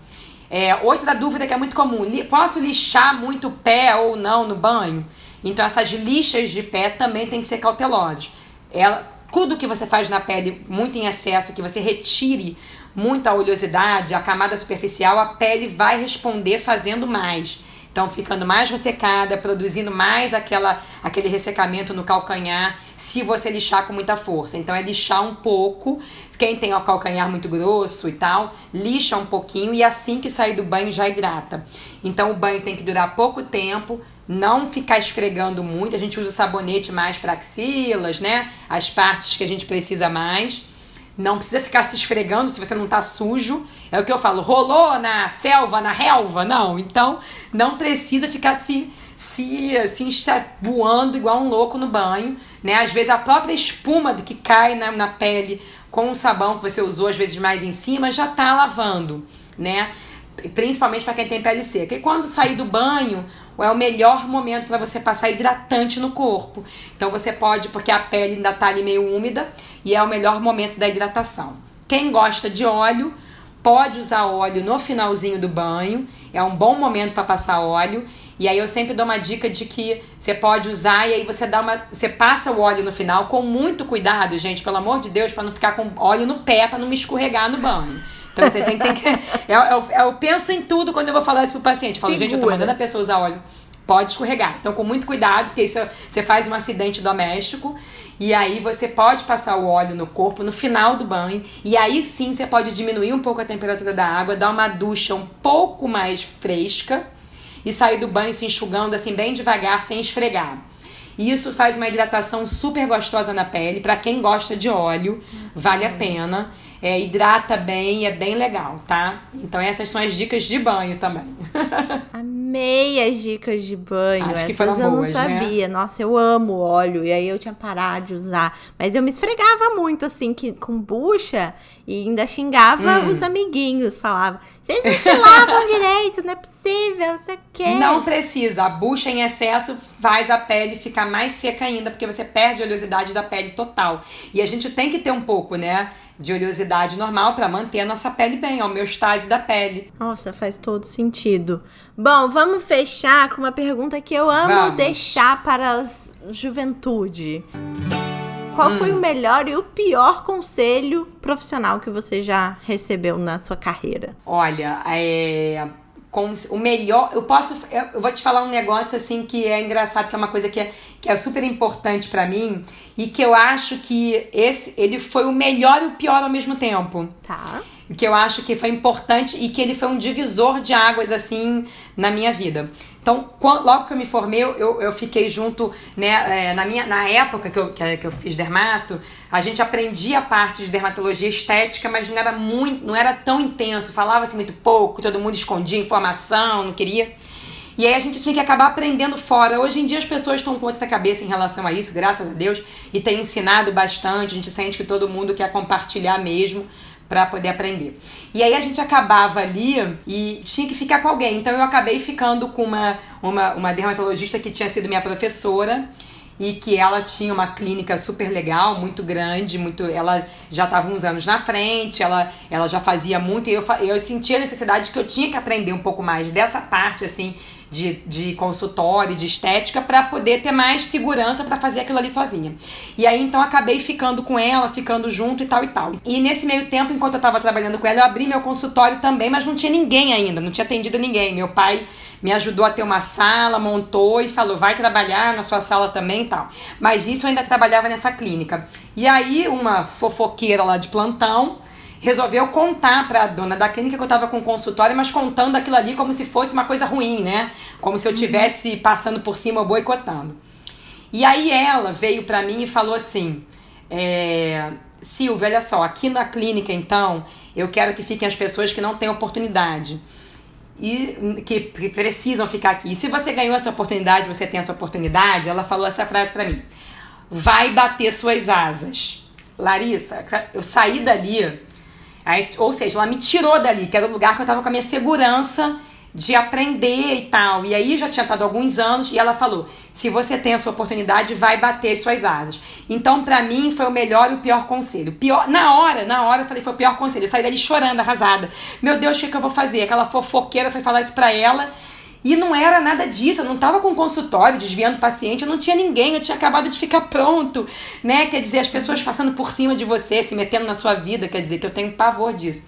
É, outra dúvida que é muito comum: posso lixar muito o pé ou não no banho? Então essas lixas de pé também tem que ser cautelosas. Ela, tudo que você faz na pele muito em excesso, que você retire muita oleosidade, a camada superficial, a pele vai responder fazendo mais. Então, ficando mais ressecada, produzindo mais aquela, aquele ressecamento no calcanhar, se você lixar com muita força. Então, é lixar um pouco. Quem tem o calcanhar muito grosso e tal, lixa um pouquinho e assim que sair do banho já hidrata. Então, o banho tem que durar pouco tempo, não ficar esfregando muito. A gente usa o sabonete mais para axilas, né? As partes que a gente precisa mais. Não precisa ficar se esfregando se você não tá sujo. É o que eu falo, rolou na selva, na relva? Não. Então, não precisa ficar se se se enxabuando igual um louco no banho, né? Às vezes a própria espuma que cai na, na pele com o sabão que você usou às vezes mais em cima já tá lavando, né? Principalmente para quem tem pele seca. E quando sair do banho, é o melhor momento para você passar hidratante no corpo. Então você pode, porque a pele ainda está ali meio úmida, e é o melhor momento da hidratação. Quem gosta de óleo, pode usar óleo no finalzinho do banho, é um bom momento para passar óleo. E aí eu sempre dou uma dica de que você pode usar e aí você dá uma, você passa o óleo no final com muito cuidado, gente, pelo amor de Deus, para não ficar com óleo no pé, para não me escorregar no banho. Então você tem, tem que. Eu, eu, eu, penso em tudo quando eu vou falar isso pro paciente. Eu falo, Segura. gente, eu tô mandando a pessoa usar óleo. Pode escorregar. Então, com muito cuidado, porque isso, você faz um acidente doméstico. E aí você pode passar o óleo no corpo no final do banho. E aí sim você pode diminuir um pouco a temperatura da água, dar uma ducha um pouco mais fresca e sair do banho se enxugando assim bem devagar, sem esfregar. E isso faz uma hidratação super gostosa na pele. Para quem gosta de óleo, vale a pena é, hidrata bem, é bem legal, tá? Então essas são as dicas de banho também. *laughs* Amei as dicas de banho. Acho que foram eu boas, não né? sabia. Né? Nossa, eu amo óleo. E aí eu tinha parado de usar. Mas eu me esfregava muito, assim, que, com bucha. E ainda xingava hum. os amiguinhos. Falava, vocês não se lavam direito, não é possível, você quer. Não precisa. A bucha em excesso faz a pele ficar mais seca ainda. Porque você perde a oleosidade da pele total. E a gente tem que ter um pouco, né? de oleosidade normal para manter a nossa pele bem, a homeostase da pele. Nossa, faz todo sentido. Bom, vamos fechar com uma pergunta que eu amo vamos. deixar para a juventude. Qual hum. foi o melhor e o pior conselho profissional que você já recebeu na sua carreira? Olha, é com o melhor. Eu posso. Eu vou te falar um negócio assim que é engraçado, que é uma coisa que é, que é super importante para mim e que eu acho que esse ele foi o melhor e o pior ao mesmo tempo. Tá que eu acho que foi importante e que ele foi um divisor de águas, assim, na minha vida. Então, quando, logo que eu me formei, eu, eu fiquei junto, né, é, na, minha, na época que eu, que eu fiz dermato, a gente aprendia a parte de dermatologia estética, mas não era muito, não era tão intenso, falava-se muito pouco, todo mundo escondia informação, não queria. E aí a gente tinha que acabar aprendendo fora. Hoje em dia as pessoas estão com outra cabeça em relação a isso, graças a Deus, e tem ensinado bastante. A gente sente que todo mundo quer compartilhar mesmo para poder aprender. E aí a gente acabava ali e tinha que ficar com alguém. Então eu acabei ficando com uma, uma, uma dermatologista que tinha sido minha professora e que ela tinha uma clínica super legal, muito grande, muito, ela já estava uns anos na frente, ela, ela já fazia muito e eu, eu sentia a necessidade que eu tinha que aprender um pouco mais dessa parte assim de, de consultório, de estética, para poder ter mais segurança para fazer aquilo ali sozinha. E aí então acabei ficando com ela, ficando junto e tal e tal. E nesse meio tempo, enquanto eu tava trabalhando com ela, eu abri meu consultório também, mas não tinha ninguém ainda, não tinha atendido ninguém. Meu pai me ajudou a ter uma sala, montou e falou: vai trabalhar na sua sala também e tal. Mas nisso eu ainda trabalhava nessa clínica. E aí, uma fofoqueira lá de plantão resolveu contar para a dona da clínica que eu estava com consultório, mas contando aquilo ali como se fosse uma coisa ruim, né? Como se eu tivesse passando por cima boicotando. E aí ela veio para mim e falou assim: é, Silvia, olha só, aqui na clínica então, eu quero que fiquem as pessoas que não têm oportunidade. e que precisam ficar aqui. E se você ganhou essa oportunidade, você tem essa oportunidade, ela falou essa frase para mim: vai bater suas asas. Larissa, eu saí dali, aí, ou seja, ela me tirou dali, que era o lugar que eu tava com a minha segurança de aprender e tal. E aí já tinha estado alguns anos e ela falou: se você tem a sua oportunidade, vai bater as suas asas. Então, para mim, foi o melhor e o pior conselho. Pior, na hora, na hora, eu falei: foi o pior conselho. Eu saí dali chorando, arrasada. Meu Deus, o que, que eu vou fazer? Aquela fofoqueira foi falar isso pra ela. E não era nada disso, eu não tava com consultório, desviando paciente, eu não tinha ninguém, eu tinha acabado de ficar pronto, né? Quer dizer, as pessoas passando por cima de você, se metendo na sua vida, quer dizer, que eu tenho pavor disso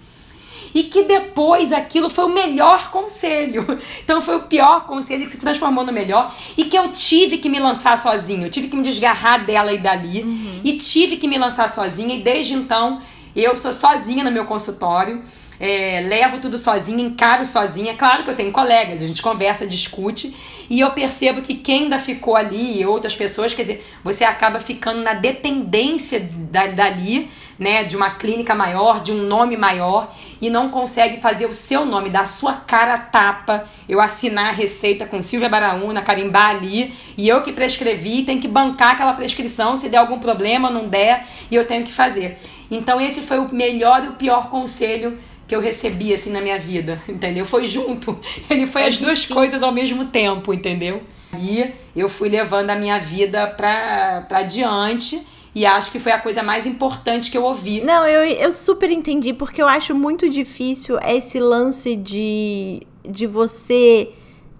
e que depois aquilo foi o melhor conselho. *laughs* Então foi o pior conselho que se transformou no melhor e que eu tive que me lançar sozinho. Eu tive que me desgarrar dela e dali uhum. e tive que me lançar sozinha e desde então eu sou sozinha no meu consultório. É, levo tudo sozinha, encaro sozinha. Claro que eu tenho colegas, a gente conversa, discute, e eu percebo que quem ainda ficou ali e outras pessoas, quer dizer, você acaba ficando na dependência da, dali né, de uma clínica maior, de um nome maior e não consegue fazer o seu nome, da sua cara tapa, eu assinar a receita com Silvia Baraúna, carimbar ali, e eu que prescrevi, tem que bancar aquela prescrição, se der algum problema, não der, e eu tenho que fazer. Então esse foi o melhor e o pior conselho que eu recebi assim na minha vida, entendeu? Foi junto. *laughs* Ele foi é as duas coisas ao mesmo tempo, entendeu? E eu fui levando a minha vida para pra adiante e acho que foi a coisa mais importante que eu ouvi. Não, eu, eu super entendi, porque eu acho muito difícil esse lance de, de você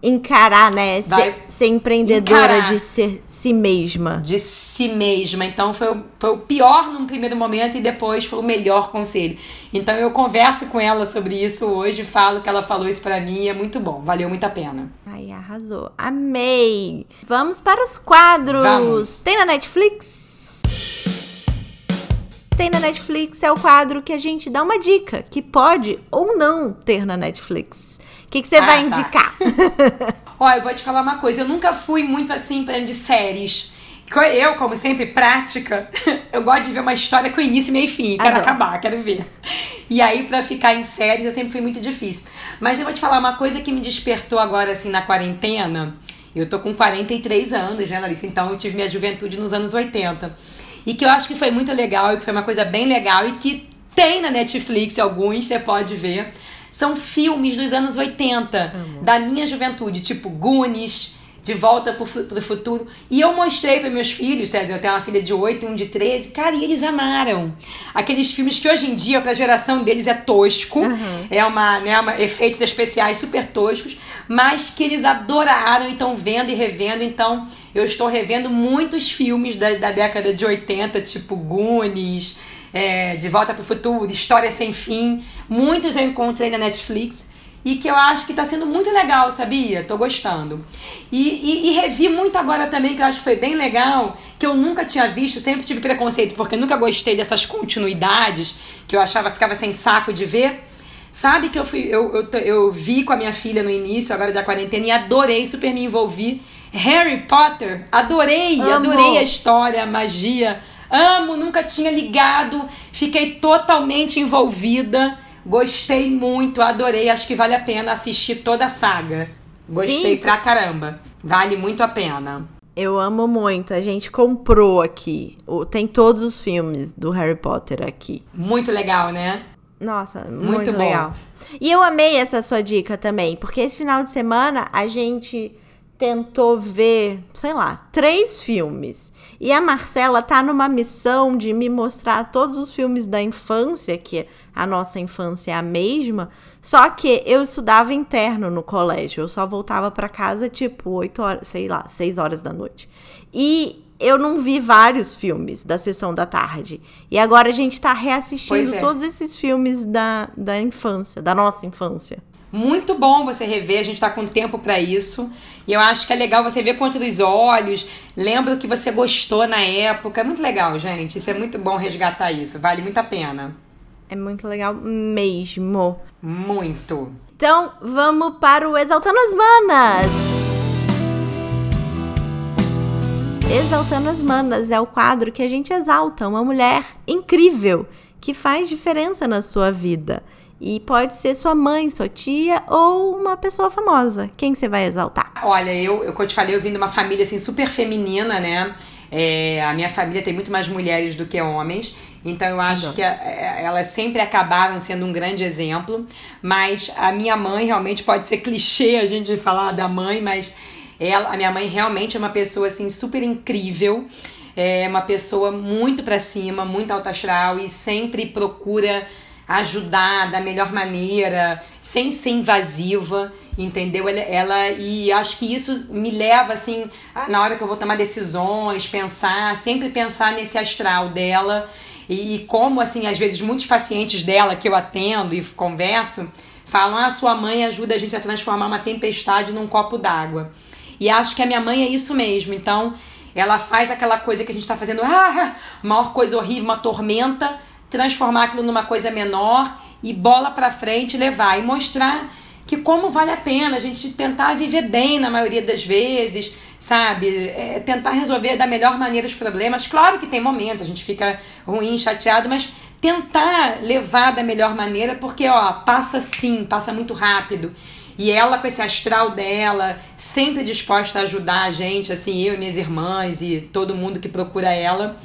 encarar, né? Ser, ser, empreendedora encarar. de ser si mesma. De si mesma. Então foi o, foi o pior num primeiro momento e depois foi o melhor conselho. Então eu converso com ela sobre isso hoje, falo que ela falou isso para mim e é muito bom. Valeu muito a pena. Ai, arrasou. Amei. Vamos para os quadros. Vamos. Tem na Netflix? Tem na Netflix é o quadro que a gente dá uma dica, que pode ou não ter na Netflix. O que, que você ah, vai tá. indicar? *laughs* Olha, eu vou te falar uma coisa. Eu nunca fui muito assim de séries. Eu, como sempre, prática, *laughs* eu gosto de ver uma história com início, meio e fim. Quero Adoro. acabar, quero ver. E aí, pra ficar em séries, eu sempre fui muito difícil. Mas eu vou te falar uma coisa que me despertou agora, assim, na quarentena. Eu tô com 43 anos, né, Larissa? Então eu tive minha juventude nos anos 80 e que eu acho que foi muito legal e que foi uma coisa bem legal e que tem na Netflix alguns, você pode ver. São filmes dos anos 80, Amo. da minha juventude, tipo Goonies, De Volta pro, pro Futuro. E eu mostrei para meus filhos, dizer, eu tenho uma filha de 8 e um de 13, cara, e eles amaram. Aqueles filmes que hoje em dia, pra geração deles, é tosco, uhum. é uma, né, uma, efeitos especiais super toscos, mas que eles adoraram e estão vendo e revendo, então eu estou revendo muitos filmes da, da década de 80, tipo Goonies, é, De Volta para o Futuro, História Sem Fim. Muitos eu encontrei na Netflix e que eu acho que está sendo muito legal, sabia? Tô gostando. E, e, e, revi muito agora também, que eu acho que foi bem legal, que eu nunca tinha visto, sempre tive preconceito, porque nunca gostei dessas continuidades, que eu achava, ficava sem saco de ver. Sabe que eu fui, eu, eu, eu vi com a minha filha no início, agora da quarentena, e adorei, super me envolvi. Harry Potter, adorei, Amo. adorei a história, a magia. Amo, nunca tinha ligado, fiquei totalmente envolvida. Gostei muito, adorei, acho que vale a pena assistir toda a saga. Gostei Sim. pra caramba. Vale muito a pena. Eu amo muito. A gente comprou aqui. Tem todos os filmes do Harry Potter aqui. Muito legal, né? Nossa, muito, muito legal. E eu amei essa sua dica também, porque esse final de semana a gente tentou ver, sei lá, três filmes. E a Marcela tá numa missão de me mostrar todos os filmes da infância, que a nossa infância é a mesma, só que eu estudava interno no colégio, eu só voltava para casa tipo 8 horas, sei lá, 6 horas da noite. E eu não vi vários filmes da sessão da tarde. E agora a gente tá reassistindo é. todos esses filmes da, da infância, da nossa infância. Muito bom você rever, a gente está com tempo para isso. E eu acho que é legal você ver com outros olhos. Lembra o que você gostou na época. É muito legal, gente. Isso é muito bom resgatar isso. Vale muito a pena. É muito legal mesmo. Muito. Então, vamos para o Exaltando as Manas. Exaltando as Manas é o quadro que a gente exalta uma mulher incrível que faz diferença na sua vida. E pode ser sua mãe, sua tia ou uma pessoa famosa. Quem você vai exaltar? Olha, eu, eu, como eu te falei, eu vim de uma família assim super feminina, né? É, a minha família tem muito mais mulheres do que homens. Então eu acho Não. que a, é, elas sempre acabaram sendo um grande exemplo. Mas a minha mãe realmente pode ser clichê a gente falar da mãe, mas ela, a minha mãe realmente é uma pessoa assim super incrível. É uma pessoa muito para cima, muito alta astral e sempre procura ajudar da melhor maneira, sem ser invasiva, entendeu? Ela, ela, e acho que isso me leva assim, na hora que eu vou tomar decisões, pensar, sempre pensar nesse astral dela e, e como assim, às vezes muitos pacientes dela que eu atendo e converso falam: "Ah, sua mãe ajuda a gente a transformar uma tempestade num copo d'água". E acho que a minha mãe é isso mesmo. Então, ela faz aquela coisa que a gente está fazendo, ah, maior coisa horrível, uma tormenta, transformar aquilo numa coisa menor e bola para frente, levar e mostrar que como vale a pena a gente tentar viver bem na maioria das vezes, sabe? É, tentar resolver da melhor maneira os problemas. Claro que tem momentos, a gente fica ruim, chateado, mas tentar levar da melhor maneira, porque ó, passa sim, passa muito rápido. E ela, com esse astral dela, sempre disposta a ajudar a gente, assim, eu e minhas irmãs e todo mundo que procura ela.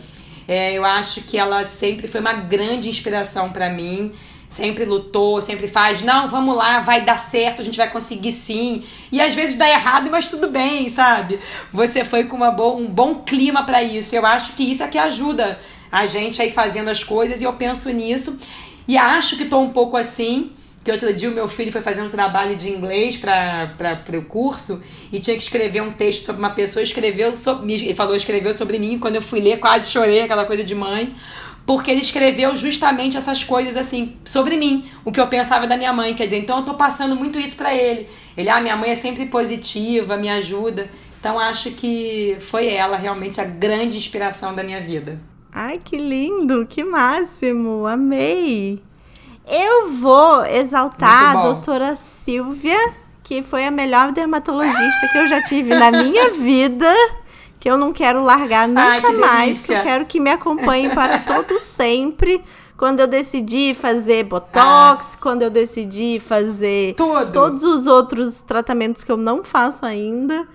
É, eu acho que ela sempre foi uma grande inspiração para mim. Sempre lutou, sempre faz, não, vamos lá, vai dar certo, a gente vai conseguir sim. E às vezes dá errado, mas tudo bem, sabe? Você foi com uma boa, um bom clima para isso. Eu acho que isso é que ajuda a gente aí fazendo as coisas e eu penso nisso. E acho que tô um pouco assim que outro dia o meu filho foi fazer um trabalho de inglês para o curso e tinha que escrever um texto sobre uma pessoa, escreveu sobre, ele falou, escreveu sobre mim, quando eu fui ler quase chorei, aquela coisa de mãe, porque ele escreveu justamente essas coisas assim sobre mim, o que eu pensava da minha mãe, quer dizer, então eu tô passando muito isso para ele. Ele, ah, minha mãe é sempre positiva, me ajuda. Então acho que foi ela realmente a grande inspiração da minha vida. Ai, que lindo, que máximo, amei. Eu vou exaltar a doutora Silvia, que foi a melhor dermatologista que eu já tive na minha *laughs* vida. Que eu não quero largar nunca Ai, que mais. Que eu quero que me acompanhe para *laughs* todo sempre. Quando eu decidi fazer botox, ah. quando eu decidi fazer Tudo. todos os outros tratamentos que eu não faço ainda.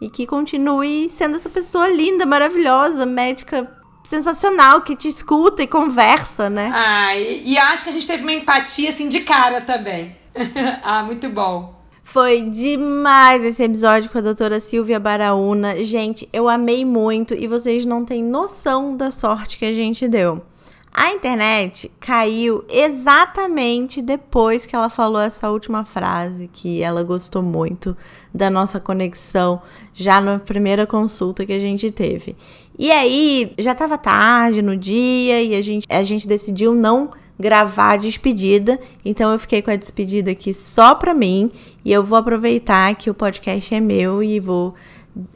E que continue sendo essa pessoa linda, maravilhosa, médica sensacional que te escuta e conversa, né? Ah, e, e acho que a gente teve uma empatia assim de cara também. *laughs* ah, muito bom. Foi demais esse episódio com a doutora Silvia Baraúna. Gente, eu amei muito e vocês não têm noção da sorte que a gente deu. A internet caiu exatamente depois que ela falou essa última frase, que ela gostou muito da nossa conexão já na primeira consulta que a gente teve. E aí, já estava tarde no dia e a gente, a gente decidiu não gravar a despedida, então eu fiquei com a despedida aqui só para mim e eu vou aproveitar que o podcast é meu e vou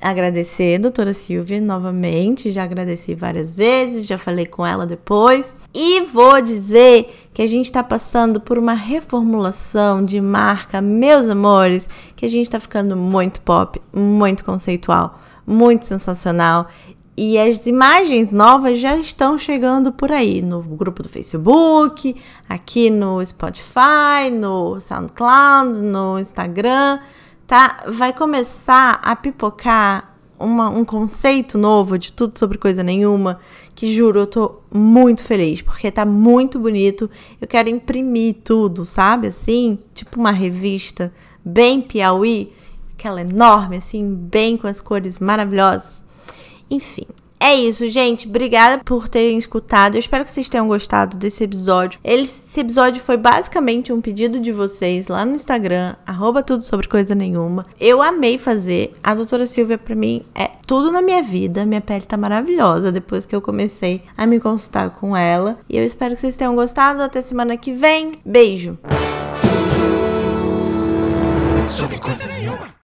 agradecer a doutora Silvia novamente, já agradeci várias vezes, já falei com ela depois. E vou dizer que a gente está passando por uma reformulação de marca, meus amores, que a gente está ficando muito pop, muito conceitual, muito sensacional. E as imagens novas já estão chegando por aí no grupo do Facebook, aqui no Spotify, no SoundCloud, no Instagram tá? Vai começar a pipocar uma, um conceito novo de tudo sobre coisa nenhuma, que juro, eu tô muito feliz, porque tá muito bonito. Eu quero imprimir tudo, sabe? Assim, tipo uma revista bem Piauí, aquela enorme, assim, bem com as cores maravilhosas. Enfim, é isso, gente. Obrigada por terem escutado. Eu espero que vocês tenham gostado desse episódio. Esse episódio foi basicamente um pedido de vocês lá no Instagram, arroba tudo sobre coisa nenhuma. Eu amei fazer. A doutora Silvia, pra mim, é tudo na minha vida. Minha pele tá maravilhosa depois que eu comecei a me consultar com ela. E eu espero que vocês tenham gostado. Até semana que vem. Beijo. Sobre coisa nenhuma.